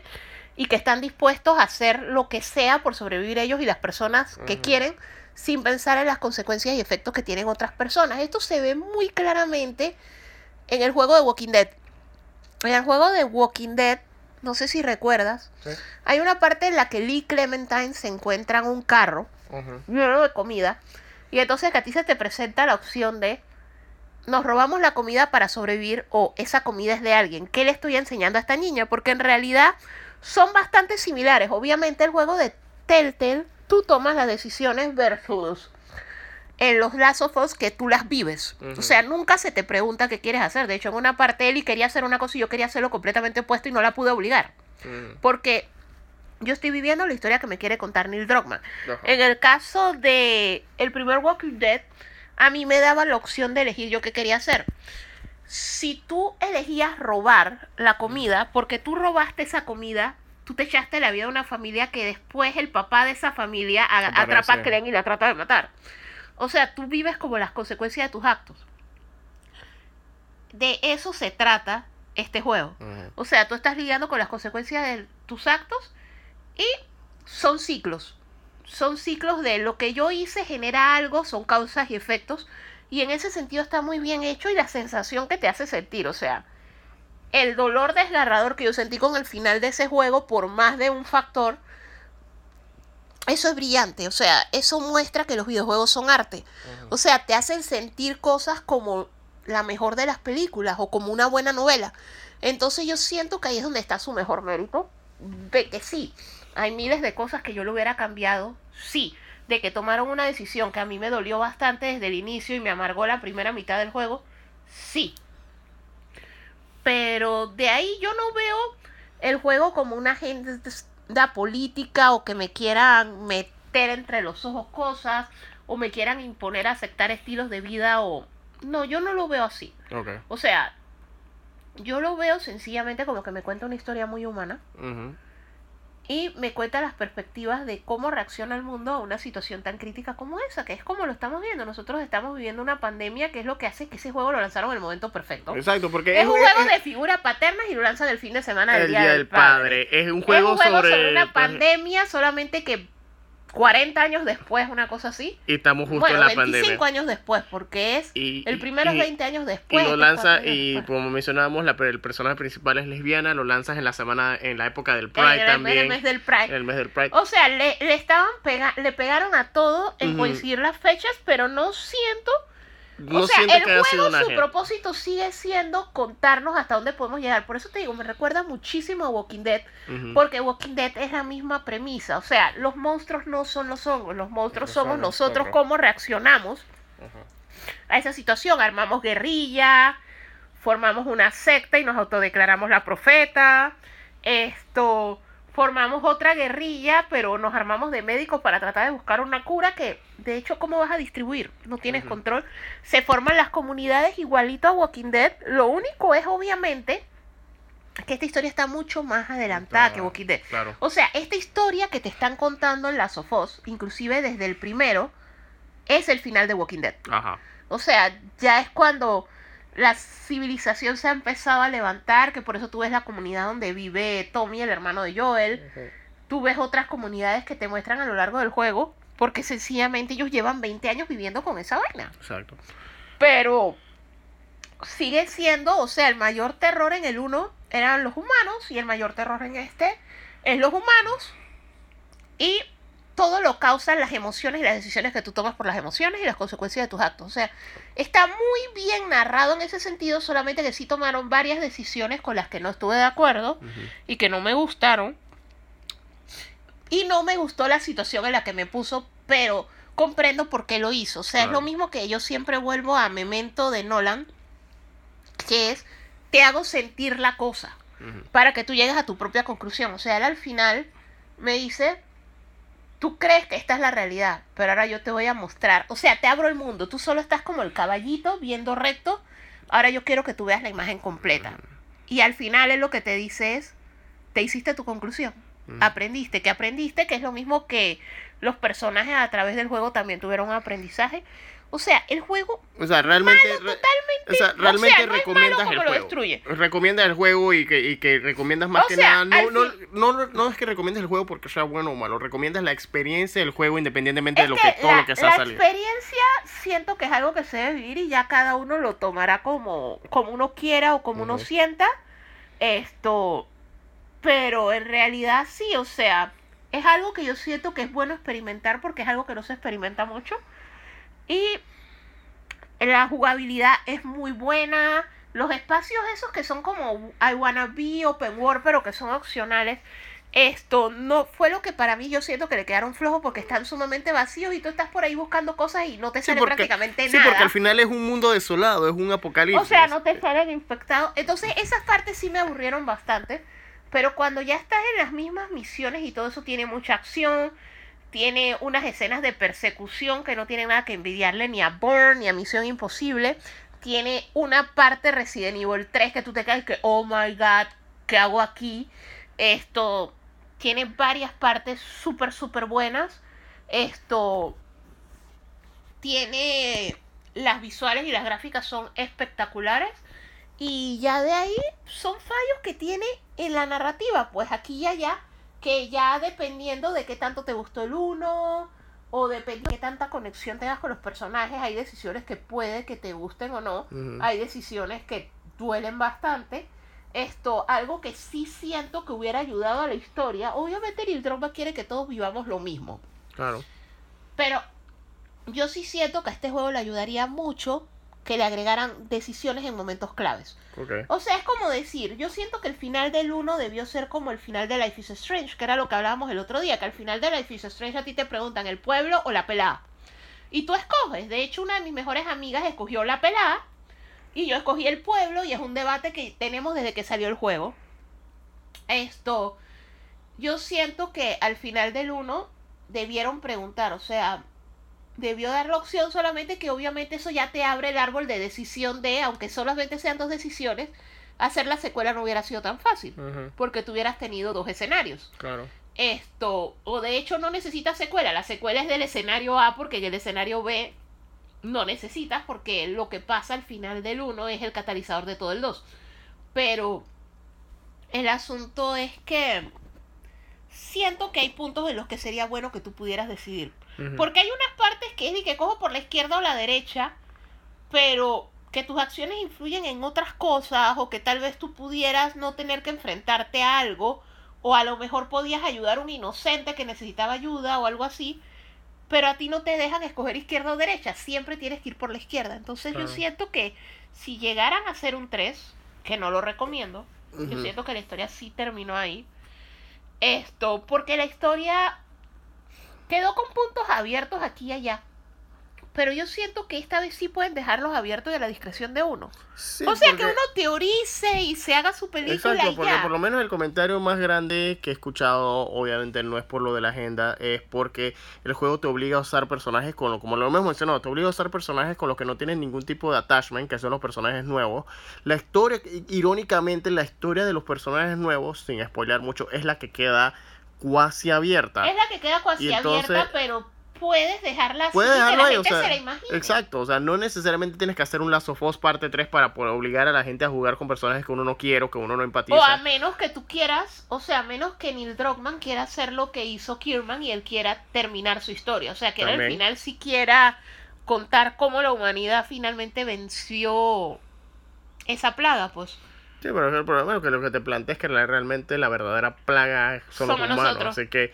y que están dispuestos a hacer lo que sea por sobrevivir ellos y las personas que quieren sin pensar en las consecuencias y efectos que tienen otras personas. Esto se ve muy claramente en el juego de Walking Dead. En el juego de Walking Dead, no sé si recuerdas, Sí. hay una parte en la que Lee y Clementine se encuentran un carro Ujú. lleno de comida. Y entonces que a ti se te presenta la opción de nos robamos la comida para sobrevivir o esa comida es de alguien. ¿Qué le estoy enseñando a esta niña? Porque en realidad son bastante similares. Obviamente el juego de Telltale, tú tomas las decisiones versus en los Us que tú las vives. O sea, nunca se te pregunta qué quieres hacer. De hecho, en una parte Ellie quería hacer una cosa y yo quería hacerlo completamente opuesto y no la pude obligar. Ujú. Porque yo estoy viviendo la historia que me quiere contar Neil Druckmann. En el caso de el primer Walking Dead, a mí me daba la opción de elegir yo qué quería hacer. Si tú elegías robar la comida, porque tú robaste esa comida, tú te echaste la vida de una familia que después el papá de esa familia atrapa a Clem y la trata de matar. O sea, tú vives como las consecuencias de tus actos. De eso se trata este juego. O sea, tú estás lidiando con las consecuencias de tus actos y son ciclos. Son ciclos de lo que yo hice genera algo, son causas y efectos. Y en ese sentido está muy bien hecho y la sensación que te hace sentir. O sea, el dolor desgarrador que yo sentí con el final de ese juego por más de un factor. Eso es brillante, o sea, eso muestra que los videojuegos son arte. O sea, te hacen sentir cosas como la mejor de las películas o como una buena novela. Entonces yo siento que ahí es donde está su mejor mérito. De que sí, hay miles de cosas que yo lo hubiera cambiado. Sí, de que tomaron una decisión que a mí me dolió bastante desde el inicio y me amargó la primera mitad del juego. Sí. Pero de ahí yo no veo el juego como una política o que me quieran meter entre los ojos cosas o me quieran imponer a aceptar estilos de vida o... No, yo no lo veo así. O sea, yo lo veo sencillamente como que me cuenta una historia muy humana. Y me cuenta las perspectivas de cómo reacciona el mundo a una situación tan crítica como esa, que es como lo estamos viendo. Nosotros estamos viviendo una pandemia que es lo que hace que ese juego lo lanzaron en el momento perfecto. Exacto, porque Es un juego de figuras paternas y lo lanzan el fin de semana del el Día del Padre. Es un juego, es un juego sobre, sobre, una pues, pandemia, solamente que 40 años después, una cosa así. Y estamos justo bueno, en la 25 pandemia. años después, porque es Y- el y- primero es y- 20 años Y después. lo este es lanza, y después. como mencionábamos, la, el personaje principal es lesbiana, lo lanzas en la semana, en la época del En Pride el- en también. el mes del Pride. En el mes del Pride. O sea, le, le estaban pega le pegaron a todo en Ujú. coincidir las fechas, pero no siento. No o sea, siento el que haya sido juego, su propósito sigue siendo contarnos hasta dónde podemos llegar. Por eso te digo, me recuerda muchísimo a Walking Dead, porque Walking Dead es la misma premisa. O sea, los monstruos no son los hongos, los monstruos No somos nosotros. cómo reaccionamos a esa situación. Armamos guerrilla, formamos una secta y nos autodeclaramos la profeta. Esto, formamos otra guerrilla, pero nos armamos de médicos para tratar de buscar una cura que, de hecho, ¿cómo vas a distribuir? No tienes control. Se forman las comunidades igualito a Walking Dead. Lo único es, obviamente, que esta historia está mucho más adelantada que Está- Walking Dead. Claro. O sea, esta historia que te están contando en Last of Us, inclusive desde el primero, es el final de Walking Dead. Ajá. O sea, ya es cuando la civilización se ha empezado a levantar, que por eso tú ves la comunidad donde vive Tommy, el hermano de Joel. Tú ves otras comunidades que te muestran a lo largo del juego, porque sencillamente ellos llevan 20 años viviendo con esa vaina. Exacto. Pero sigue siendo, o sea, el mayor terror en el 1 eran los humanos y el mayor terror en este es los humanos. Y todo lo causan las emociones y las decisiones que tú tomas por las emociones y las consecuencias de tus actos. O sea, está muy bien narrado en ese sentido, solamente que sí tomaron varias decisiones con las que no estuve de acuerdo y que no me gustaron. Y no me gustó la situación en la que me puso, pero comprendo por qué lo hizo. O sea, es lo mismo que yo siempre vuelvo a Memento de Nolan, que es, te hago sentir la cosa para que tú llegues a tu propia conclusión. O sea, él al final me dice, tú crees que esta es la realidad, pero ahora yo te voy a mostrar. O sea, te abro el mundo. Tú solo estás como el caballito viendo recto. Ahora yo quiero que tú veas la imagen completa. Y al final él lo que te dice es, te hiciste tu conclusión. Ujú. Aprendiste, que aprendiste, que es lo mismo que los personajes a través del juego también tuvieron un aprendizaje. O sea, el juego O sea, realmente, re- totalmente. o sea, o sea, realmente es recomiendas malo el juego. destruye. Recomiendas el juego y que, y que recomiendas más O que sea, nada. No, no, no, no es que recomiendes el juego porque sea bueno o malo. Recomiendas la experiencia del juego independientemente Es de lo que, todo la, lo que sea la salido. experiencia siento que es algo que se debe vivir y ya cada uno lo tomará como, como uno quiera o como uno sienta. Esto, pero en realidad sí, o sea, es algo que yo siento que es bueno experimentar porque es algo que no se experimenta mucho. Y la jugabilidad es muy buena. Los espacios esos que son como I wanna be open world, pero que son opcionales. Esto no fue lo que para mí yo siento que le quedaron flojos porque están sumamente vacíos y tú estás por ahí buscando cosas y no te Sí, sale porque, prácticamente sí, nada. porque al final es un mundo desolado, es un apocalipsis. O sea, no te salen infectados. Entonces, esas partes sí me aburrieron bastante. Pero cuando ya estás en las mismas misiones y todo eso tiene mucha acción, tiene unas escenas de persecución que no tienen nada que envidiarle ni a Bourne ni a Misión Imposible. Tiene una parte Resident Evil 3 que tú te caes que, oh my god, ¿qué hago aquí? Esto tiene varias partes súper, súper buenas. Esto tiene las visuales y las gráficas son espectaculares. Y ya de ahí son fallos que tiene en la narrativa, pues aquí y allá, que ya dependiendo de qué tanto te gustó el uno, o depende de qué tanta conexión tengas con los personajes, hay decisiones que puede que te gusten o no, hay decisiones que duelen bastante. Esto, algo que sí siento que hubiera ayudado a la historia, obviamente Neil Druckmann quiere que todos vivamos lo mismo, Claro. pero yo sí siento que a este juego le ayudaría mucho que le agregaran decisiones en momentos claves. O sea, es como decir, yo siento que el final del 1 debió ser como el final de Life is Strange, que era lo que hablábamos el otro día, que al final de Life is Strange a ti te preguntan el pueblo o la pelada. Y tú escoges. De hecho, una de mis mejores amigas escogió la pelada y yo escogí el pueblo y es un debate que tenemos desde que salió el juego. Esto, yo siento que al final del 1 debieron preguntar, o sea, debió dar la opción solamente que obviamente eso ya te abre el árbol de decisión de, aunque solamente sean dos decisiones, hacer la secuela no hubiera sido tan fácil, Ujú. porque tú hubieras tenido dos escenarios. Claro. Esto, o de hecho no necesitas secuela, la secuela es del escenario A porque en el escenario B no necesitas porque lo que pasa al final del 1 es el catalizador de todo el 2. Pero el asunto es que siento que hay puntos en los que sería bueno que tú pudieras decidir. Porque hay unas partes que es de que cojo por la izquierda o la derecha, pero que tus acciones influyen en otras cosas o que tal vez tú pudieras no tener que enfrentarte a algo o a lo mejor podías ayudar a un inocente que necesitaba ayuda o algo así, pero a ti no te dejan escoger izquierda o derecha, siempre tienes que ir por la izquierda. Entonces Claro. yo siento que si llegaran a hacer un 3, que no lo recomiendo, yo siento que la historia sí terminó ahí. Esto, porque la historia quedó con puntos abiertos aquí y allá. Pero yo siento que esta vez sí pueden dejarlos abiertos y a la discreción de uno. Sí, o sea, porque- que uno teorice y se haga su película Exacto, y porque ya. por lo menos el comentario más grande que he escuchado, obviamente no es por lo de la agenda, es porque el juego te obliga a usar personajes con lo, como lo hemos mencionado, te obliga a usar personajes con los que no tienen ningún tipo de attachment, que son los personajes nuevos. La historia, irónicamente, la historia de los personajes nuevos, sin spoilear mucho, es la que queda cuasi abierta. Es la que queda Y entonces- abierta, pero puedes dejarla así Puedes dejarlo ahí, o gente sea, se la imagine. exacto, o sea, no necesariamente tienes que hacer un Last of Us parte 3 para poder obligar a la gente a jugar con personajes que uno no quiere o que uno no empatiza. O a menos que tú quieras, o sea, a menos que Neil Druckmann quiera hacer lo que hizo Kierman y él quiera terminar su historia. O sea, que al final sí quiera contar cómo la humanidad finalmente venció esa plaga, pues. Sí, pero el problema es que lo que te plantea es que realmente la verdadera plaga son los humanos. nosotros. Así que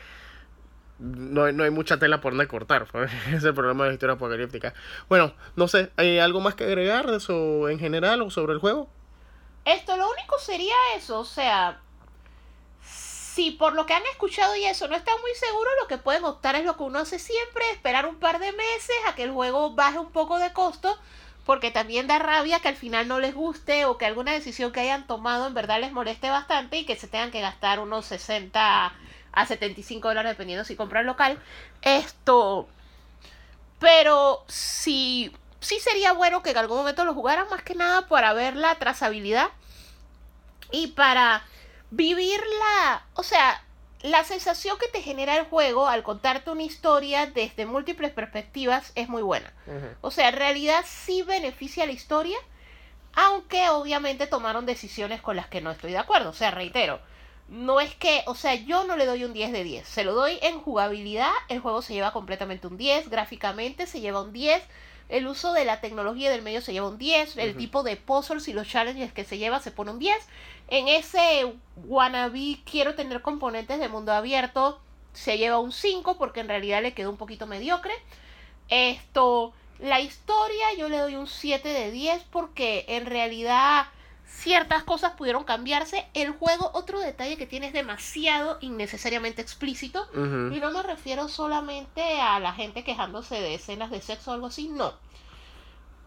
no, hay- no hay mucha tela por donde cortar. pues, Ese es el problema de la historia apocalíptica. Bueno, no sé, ¿hay algo más que agregar de eso en general o sobre el juego? Esto, lo único sería eso, o sea, si por lo que han escuchado y eso no están muy seguros, lo que pueden optar es lo que uno hace siempre, esperar un par de meses a que el juego baje un poco de costo, porque también da rabia que al final no les guste o que alguna decisión que hayan tomado en verdad les moleste bastante y que se tengan que gastar unos 60 a 75 dólares dependiendo si compran local. Esto, pero sí, sí sería bueno que en algún momento lo jugaran más que nada para ver la trazabilidad y para vivir la, o sea, la sensación que te genera el juego al contarte una historia desde múltiples perspectivas es muy buena. O sea, en realidad sí beneficia a la historia, aunque obviamente tomaron decisiones con las que no estoy de acuerdo. O sea, reitero, no es que, o sea, yo no le doy un 10 de 10, se lo doy en jugabilidad, el juego se lleva completamente un 10, gráficamente se lleva un 10, el uso de la tecnología del medio se lleva un 10, el tipo de puzzles y los challenges que se lleva se pone un 10. En ese wannabe quiero tener componentes de mundo abierto se lleva un 5 porque en realidad le quedó un poquito mediocre. Esto, la historia yo le doy un 7 de 10 porque en realidad ciertas cosas pudieron cambiarse. El juego, otro detalle que tiene es demasiado innecesariamente explícito. Y no me refiero solamente a la gente quejándose de escenas de sexo o algo así, no.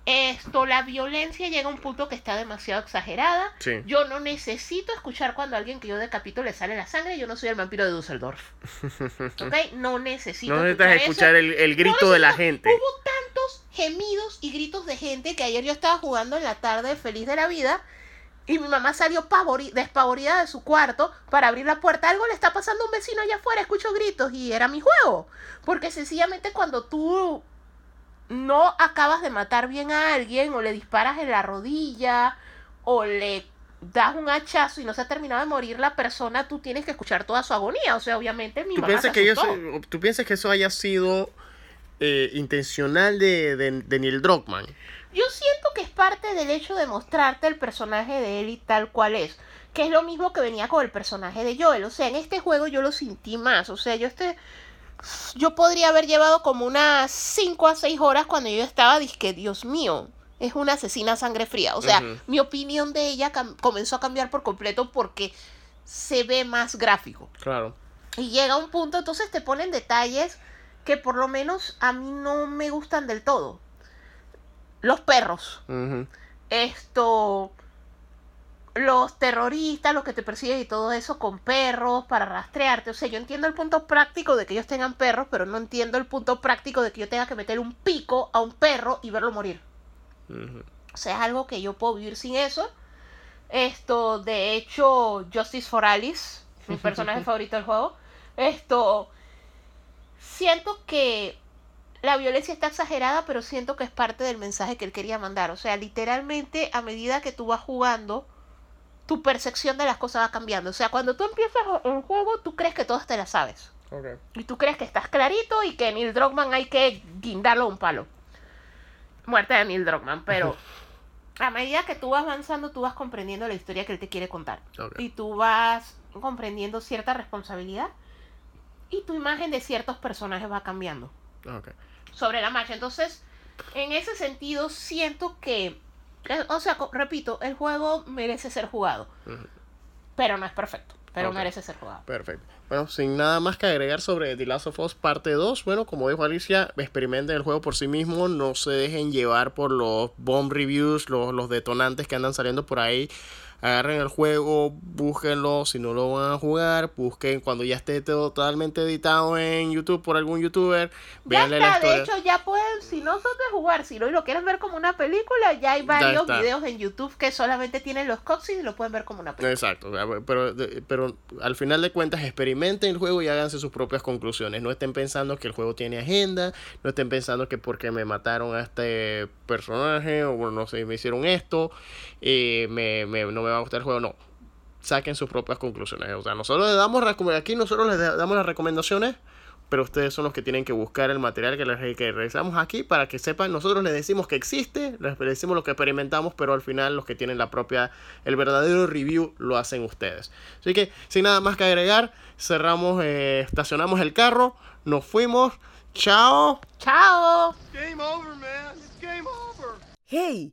Esto, la violencia llega a un punto que está demasiado exagerada. Sí. Yo no necesito escuchar cuando a alguien que yo decapito le sale la sangre. Yo no soy el vampiro de Düsseldorf. ¿Ok? No necesito No necesitas escuchar el, el grito No de la gente. Hubo tantos gemidos y gritos de gente que ayer yo estaba jugando en la tarde feliz de la vida y mi mamá salió pavori- despavorida de su cuarto para abrir la puerta. Algo le está pasando a un vecino allá afuera, escucho gritos y era mi juego. Porque sencillamente cuando tú no acabas de matar bien a alguien o le disparas en la rodilla o le das un hachazo y no se ha terminado de morir la persona, tú tienes que escuchar toda su agonía. O sea, obviamente mi ¿Tú mamá piensas, se que asustó. ¿Tú piensas que eso haya sido eh, intencional de, de, de Neil Druckmann? Yo siento que es parte del hecho de mostrarte el personaje de y tal cual es. Que es lo mismo que venía con el personaje de Joel. O sea, en este juego yo lo sentí más. O sea, yo este. Yo podría haber llevado como unas 5 a 6 horas cuando yo estaba, disque, Dios mío, es una asesina a sangre fría. O sea, mi opinión de ella comenzó a cambiar por completo porque se ve más gráfico. Claro. Y llega un punto, entonces te ponen detalles que por lo menos a mí no me gustan del todo. Los perros esto los terroristas, los que te persiguen y todo eso con perros para rastrearte. O sea, yo entiendo el punto práctico de que ellos tengan perros, pero no entiendo el punto práctico de que yo tenga que meter un pico a un perro y verlo morir. O sea, es algo que yo puedo vivir sin eso. Esto, de hecho, Justice for Alice, mi personaje favorito del juego. Esto, siento que la violencia está exagerada, pero siento que es parte del mensaje que él quería mandar. O sea, literalmente, a medida que tú vas jugando, tu percepción de las cosas va cambiando. O sea, cuando tú empiezas un juego, tú crees que todas te las sabes. Ok. Y tú crees que estás clarito y que Neil Druckmann hay que guindarlo a un palo. Muerte de Neil Druckmann, pero a medida que tú vas avanzando, tú vas comprendiendo la historia que él te quiere contar. Ok. Y tú vas comprendiendo cierta responsabilidad y tu imagen de ciertos personajes va cambiando. Sobre la marcha. Entonces, en ese sentido, siento que, o sea, repito, el juego merece ser jugado, pero no es perfecto, pero merece ser jugado. Perfecto. Bueno, sin nada más que agregar sobre The Last of Us parte 2, bueno, como dijo Alicia, experimenten el juego por sí mismo, no se dejen llevar por los bomb reviews, los, los detonantes que andan saliendo por ahí. Agarren el juego, búsquenlo, si no lo van a jugar, busquen cuando ya esté todo totalmente editado en YouTube por algún youtuber, Ya veanle la historia. de hecho ya pueden, si no son de jugar, si no lo quieren ver como una película, ya hay varios está. videos en YouTube que solamente tienen los cutscenes y lo pueden ver como una película. Exacto, pero, pero al final de cuentas experimenten el juego y háganse sus propias conclusiones. No estén pensando que el juego tiene agenda, no estén pensando que porque me mataron a este personaje o no sé, me hicieron esto, eh, me, me- no me va a gustar el juego. No, saquen sus propias conclusiones. O sea, nosotros les damos aquí nosotros les da- damos las recomendaciones, pero ustedes son los que tienen que buscar el material que les que realizamos aquí para que sepan. Nosotros les decimos que existe, les decimos lo que experimentamos, pero al final los que tienen la propia, el verdadero review lo hacen ustedes. Así que sin nada más que agregar, cerramos, eh, estacionamos el carro, nos fuimos. Chao. ¡Chao! ¡Hey!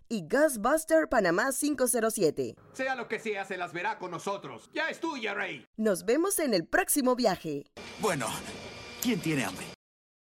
y Ghostbuster Panamá 507. Sea lo que sea, se las verá con nosotros. Ya es tuya, Rey. Nos vemos en el próximo viaje. Bueno, ¿quién tiene hambre?